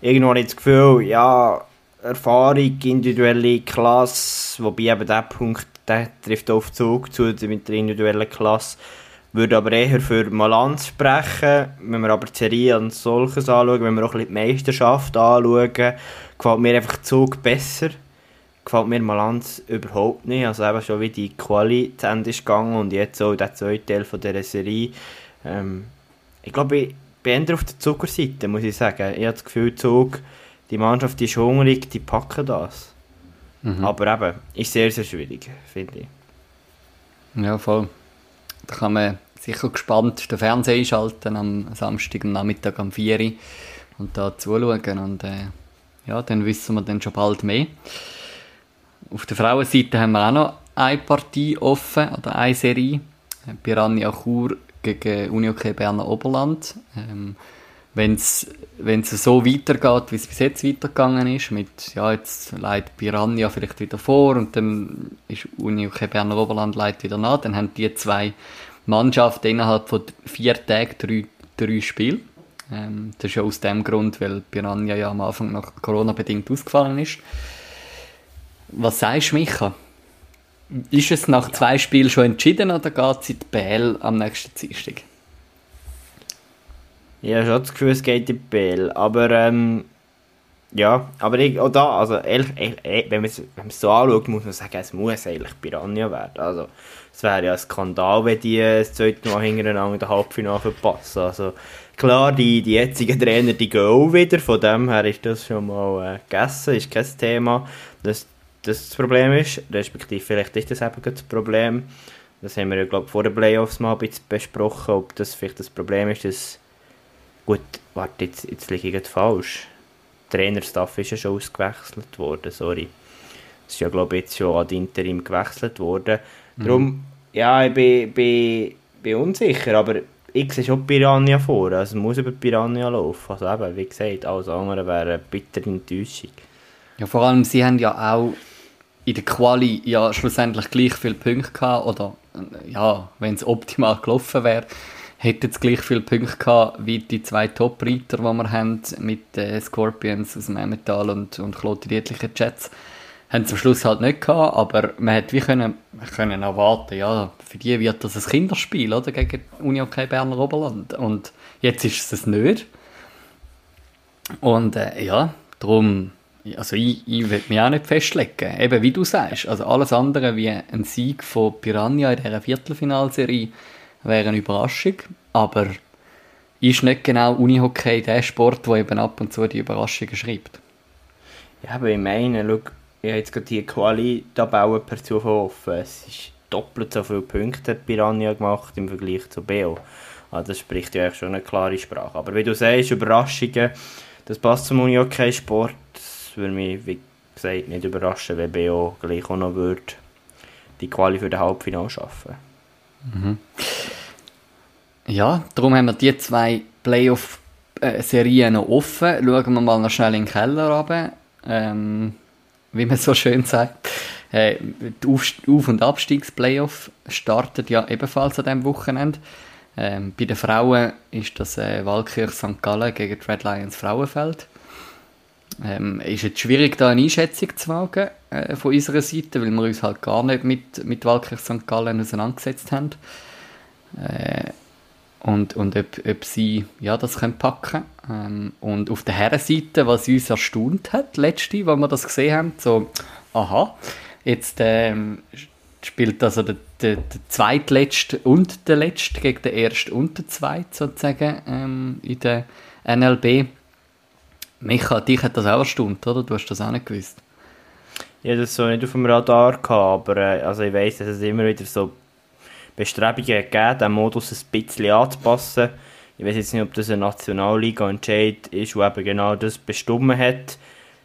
irgendwo habe ich das Gefühl, ja, Erfahrung, individuelle Klasse, wobei eben der Punkt der trifft auf Zug zu mit der individuellen Klasse. Würde aber eher für Malanz sprechen. Wenn wir aber die Serie als solches anschauen, wenn wir auch ein bisschen die Meisterschaft anschauen, gefällt mir einfach Zug besser. Gefällt mir Malanz überhaupt nicht. Also eben schon wie die Quali zu Ende ist gegangen und jetzt auch der zweite Teil von dieser Serie. Ähm, ich glaube, ich bin eher auf der Zuckerseite, muss ich sagen. Ich habe das Gefühl, Zug, die Mannschaft ist hungrig, die packen das. Mhm. Aber eben, ist sehr, sehr schwierig, finde ich. Ja, voll. Da kann man sicher gespannt den Fernseher einschalten am Samstag am Nachmittag am 4 Uhr und da zuschauen. Und äh, ja, dann wissen wir dann schon bald mehr. Auf der Frauenseite haben wir auch noch eine Partie offen, oder eine Serie. Piranha Chur gegen Unihockey Berner Oberland. Ähm, wenn es so weitergeht, wie es bis jetzt weitergegangen ist, mit, ja, jetzt leitet Piranha vielleicht wieder vor und dann ist Uni UK Berner Oberland leitet wieder nach, dann haben die zwei Mannschaften innerhalb von vier Tagen drei, drei Spiele. Ähm, das ist ja aus dem Grund, weil Piranha ja am Anfang noch Corona-bedingt ausgefallen ist. Was sagst du, Micha? Ist es nach ja. zwei Spielen schon entschieden oder geht es in die BL am nächsten Dienstag? Ich habe schon das Gefühl, es geht in die BL. Aber, ähm, ja, aber ich, auch da, also ehrlich, ehrlich, wenn man es so anschaut, muss man sagen, es muss eigentlich Piranha werden. Also, es wäre ja ein Skandal, wenn die das zweite Mal hintereinander den Halbfinale verpassen. Also, klar, die, die jetzigen Trainer, die gehen auch wieder, von dem her ist das schon mal äh, gegessen, ist kein Thema, dass das das Problem ist, respektive vielleicht ist das eben das Problem. Das haben wir ja, glaube vor den Playoffs mal ein bisschen besprochen, ob das vielleicht das Problem ist, dass Gut, warte, jetzt, jetzt liege ich falsch. Der Trainerstaff ist ja schon ausgewechselt worden, sorry. Es ist ja, glaube ich, jetzt schon an Interim gewechselt worden. Mhm. Darum, ja, ich bin, bin, bin unsicher, aber ich sehe schon Piranha vor. Also es muss über Piranha laufen. Also eben, wie gesagt, alles andere wäre eine bittere Enttäuschung. Ja, vor allem, sie haben ja auch in der Quali ja schlussendlich gleich viele Punkte gehabt, oder ja, wenn es optimal gelaufen wäre, hätte jetzt gleich viele Punkte gehabt wie die zwei Top-Reiter, die wir haben, mit äh, Scorpions aus dem Emmental und, und Klote Dietliche Jets. Haben zum Schluss halt nicht gehabt, aber man hätte wie können, können erwarten, ja, für die wird das ein Kinderspiel, oder, gegen Uni OK Berner Oberland. Und jetzt ist es es nicht. Und äh, ja, darum, Also ich, ich will mich auch nicht festlegen. Eben wie du sagst, also alles andere wie ein Sieg von Piranha in dieser Viertelfinalserie wäre eine Überraschung, aber ist nicht genau Unihockey der Sport, der eben ab und zu die Überraschungen schreibt. Ja, aber ich meine, schau, ich habe jetzt gerade die Quali-Tabelle per Zufall offen. Es ist doppelt so viele Punkte hat Piranha gemacht im Vergleich zu Beo. Also das spricht ja eigentlich schon eine klare Sprache. Aber wie du sagst, Überraschungen, das passt zum Unihockey-Sport. Das würde mich, wie gesagt, nicht überraschen, wenn Beo gleich auch noch würde die Quali für den Halbfinale schaffen. Mhm. Ja, darum haben wir die zwei Playoff-Serien noch offen. Schauen wir mal noch schnell in den Keller runter. Ähm, wie man so schön sagt. Äh, die Auf- und Abstiegs-Playoff startet ja ebenfalls an diesem Wochenende. Ähm, bei den Frauen ist das äh, Walkirch St. Gallen gegen die Red Lions Frauenfeld. Ähm, ist jetzt schwierig, da eine Einschätzung zu wagen äh, von unserer Seite, weil wir uns halt gar nicht mit, mit Walkirch St. Gallen auseinandergesetzt haben. Äh, und, und ob, ob sie ja, das können packen ähm, Und auf der Herrenseite, was uns erstaunt hat, letzte, als wir das gesehen haben, so, aha, jetzt ähm, spielt also der, der, der zweitletzte und der letzte gegen den ersten und den zweiten sozusagen ähm, in der NLB. Micha, dich hat das auch erstaunt, oder? Du hast das auch nicht gewusst. Ich hatte das so nicht auf dem Radar, gehabt, aber äh, also ich weiss, dass es immer wieder so Bestrebungen gegeben, den Modus ein bisschen anzupassen. Ich weiß jetzt nicht, ob das ein Nationalliga-Entscheid ist, der eben genau das bestimmt hat.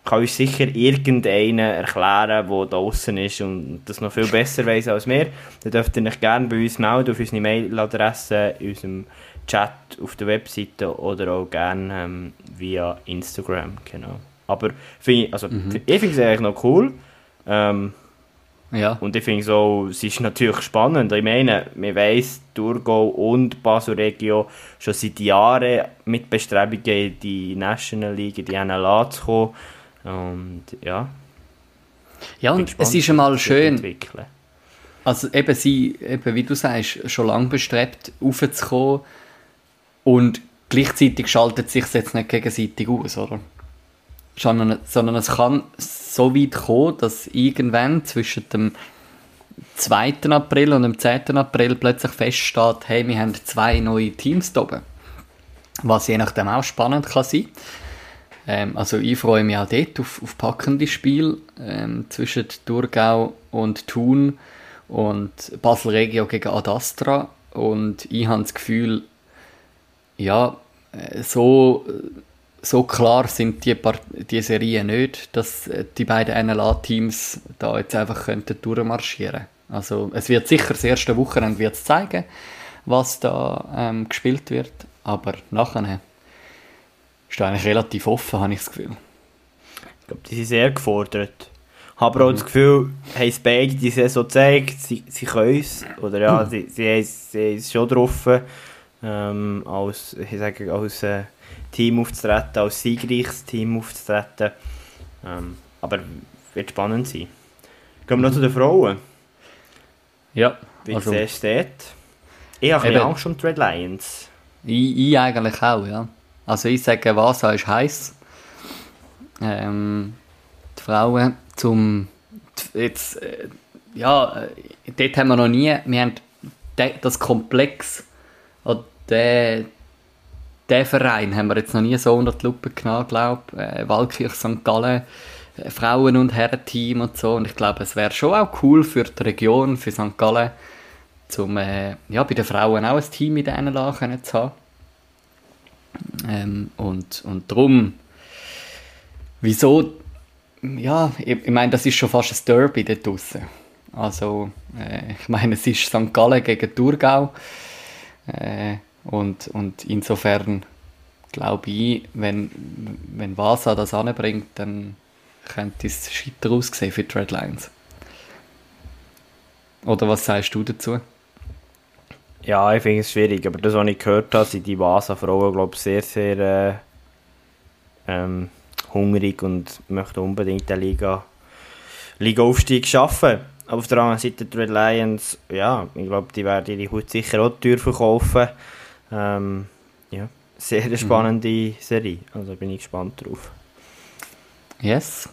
Kann uns sicher irgendeiner erklären, der da draußen ist und das noch viel besser weiß als wir. Dann dürft ihr euch gerne bei uns melden auf unsere Mailadresse, in unserem Chat auf der Webseite oder auch gerne ähm, via Instagram. Genau. Aber find ich, also, mhm. ich finde es eigentlich noch cool. Ähm, ja. Und ich finde so, es ist natürlich spannend. Ich meine, man weiss, Thurgau und Basel Regio schon seit Jahren mit Bestrebungen in die National League, in die NLA zu kommen. Und ja. Ja, und es ist einmal schön. Also eben sie, eben wie du sagst, schon lange bestrebt, aufzukommen und gleichzeitig schaltet es sich jetzt nicht gegenseitig aus, oder? Sondern, sondern es kann so weit kommen, dass irgendwann zwischen dem 2. April und dem 10. April plötzlich feststeht, hey, wir haben zwei neue Teams da oben. Was je nachdem auch spannend kann sein. Ähm, also ich freue mich auch dort auf, auf packende Spiel ähm, zwischen Thurgau und Thun und Basel Regio gegen Adastra und ich habe das Gefühl, ja, äh, so so klar sind die, die Serien nicht, dass äh, die beiden NLA-Teams da jetzt einfach könnten durchmarschieren. Also es wird sicher das erste Wochenende wird zeigen, was da ähm, gespielt wird, aber nachher ist da eigentlich relativ offen, habe ich das Gefühl. Ich glaube, die sind sehr gefordert. Ich habe mhm. auch das Gefühl, haben es beide die Saison gezeigt, sie, sie können es, oder ja, mhm. sie, sie, haben, sie haben es schon drauf, ähm, als, ich sage, als äh, Team aufzutreten, als siegreiches Team aufzutreten. Ähm, aber wird spannend sein. Gehen wir noch zu den Frauen. Ja. Wie also, es steht. Ich habe auch schon die Red Lions. Ich, ich, eigentlich auch, ja. Also ich sage, Vasa ist heiß. Ähm, die Frauen zum jetzt äh, ja, äh, dort haben wir noch nie, wir haben das Komplex, der, den Verein haben wir jetzt noch nie so unter die Lupe genommen, glaube ich. Äh, Walkirch St. Gallen, äh, Frauen- und Herren-Team und so. Und ich glaube, es wäre schon auch cool für die Region, für St. Gallen, zum, äh, ja, bei den Frauen auch ein Team in den NLA zu haben. Ähm, und, und darum, wieso, ja, ich, ich meine, das ist schon fast ein Derby dort draussen. Also, äh, ich meine, es ist St. Gallen gegen Thurgau. Äh, und, und insofern glaube ich, wenn, wenn Vasa das anbringt, dann könnte es scheiter aussehen für die Red Lions. Oder was sagst du dazu? Ja, ich finde es schwierig, aber das, was ich gehört habe, sind die Vasa-Frauen, glaube ich, sehr, sehr äh, ähm, hungrig und möchten unbedingt den Liga, Liga-Aufstieg schaffen. Aber auf der anderen Seite die Red Lions, ja, ich glaube, die werden ihre Hut sicher auch teuer verkaufen. Ähm, ja, sehr eine mhm. spannende mhm. Serie. Also bin ich gespannt drauf. Yes.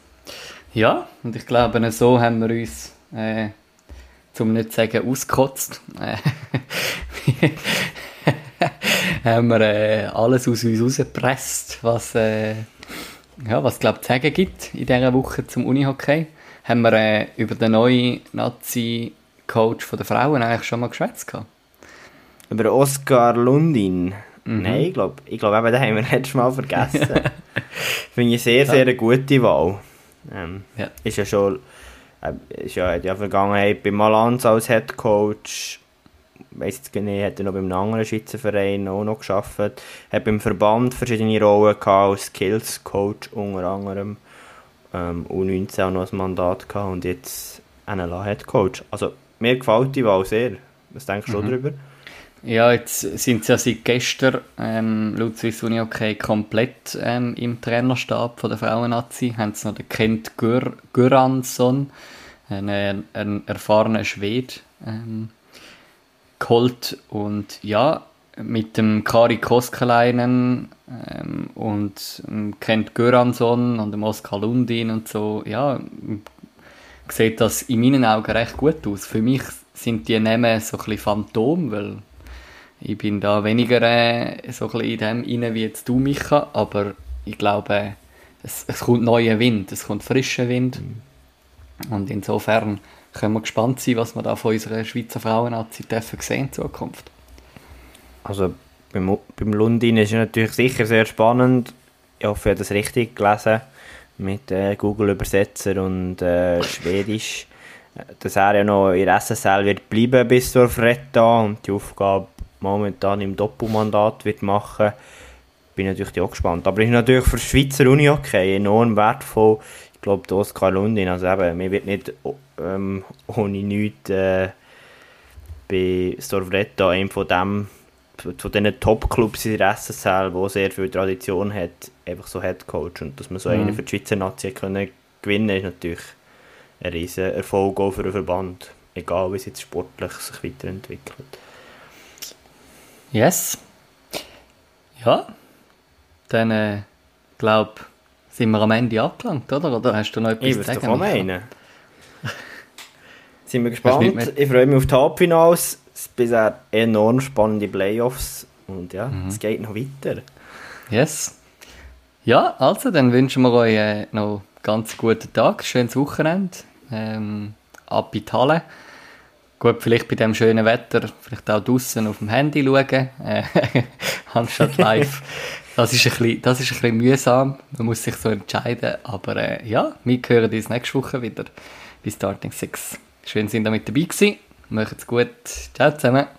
Ja, und ich glaube, so haben wir uns, äh, zum nicht zu sagen, ausgekotzt. Äh, [laughs] haben wir äh, alles aus uns rausgepresst, was, äh, ja, was glaube zu sagen gibt in dieser Woche zum Unihockey. Haben wir äh, über den neuen Nazi-Coach der Frauen eigentlich schon mal geschwätzt Über Oskar Lundin? Mhm. Nein, ich glaube, ich glaub, den haben wir [laughs] letztes Mal vergessen. [laughs] Finde ich sehr, sehr eine gute Wahl. Ähm, ja. Ist ja schon, äh, ist ja in der Vergangenheit bei Malanz als Head Coach, weiß jetzt nicht, hat er noch beim anderen Schweizer Verein auch noch geschafft, hat beim Verband verschiedene Rollen gehabt, als Skills Coach unter anderem, ähm, U19 auch noch ein Mandat gehabt und jetzt NLA Head Coach. Also mir gefällt die Wahl sehr. Was denkst du mhm. darüber? Ja, jetzt sind sie ja seit gestern ähm, laut Swiss Uni okay komplett ähm, im Trainerstab von der Frauen-Nazi. Haben sie noch den Kent Gür einen, einen erfahrenen Schwed, ähm, geholt. Und ja, mit dem Kari Koskelainen ähm, und Kent Göransson und dem Oskar Lundin und so, ja, sieht das in meinen Augen recht gut aus. Für mich sind die Namen so ein bisschen Phantom, weil ich bin da weniger äh, so ein in dem rein wie jetzt du, Micha, aber ich glaube, es, es kommt neuer Wind, es kommt frischer Wind. Mhm. Und insofern können wir gespannt sein, was wir da von unserer Schweizer Frauen-Nazi sehen in Zukunft. Also beim, beim Lundin ist es natürlich sicher sehr spannend. Ich hoffe, ich habe das richtig gelesen mit äh, Google-Übersetzer und äh, Schwedisch. Dass er ja noch in der SSL wird bleiben bis zur Fretta und die Aufgabe momentan im Doppelmandat wird machen bin ich natürlich auch gespannt. Aber ist natürlich für die Schweizer Uni okay, enorm wertvoll. Ich glaube, der Oskar Lundin, also eben, mir wird nicht ähm, ohne nichts äh, bei Storvretta, einem von dem von diesen Top-Clubs in der SSL, wo sehr viel Tradition hat, einfach so Headcoach. Und dass man so mhm. einen für die Schweizer Nazi können gewinnen ist natürlich ein riesen Erfolg auch für den Verband. Egal, wie es jetzt sportlich sich weiterentwickelt. Yes. Ja. Dann, äh, glaube sind wir am Ende angelangt, oder? Oder hast du noch etwas ich zu sagen? Ich meinen. sind wir gespannt. Ich freue mich auf die Halbfinals. Es sind bisher enorm spannende Playoffs. Und ja, mhm. es geht noch weiter. Yes. Ja, also, dann wünschen wir euch äh, noch einen ganz guten Tag, schönes Wochenende. Ähm, ab in die Halle. Gut, vielleicht bei dem schönen Wetter, vielleicht auch draußen auf dem Handy schauen, äh, [laughs] anstatt live. Das ist, ein bisschen, das ist ein bisschen mühsam, man muss sich so entscheiden, aber äh, ja, wir hören uns nächste Woche wieder bei Starting 6. Schön, dass ihr mit dabei gewesen. Macht's gut. Ciao zusammen.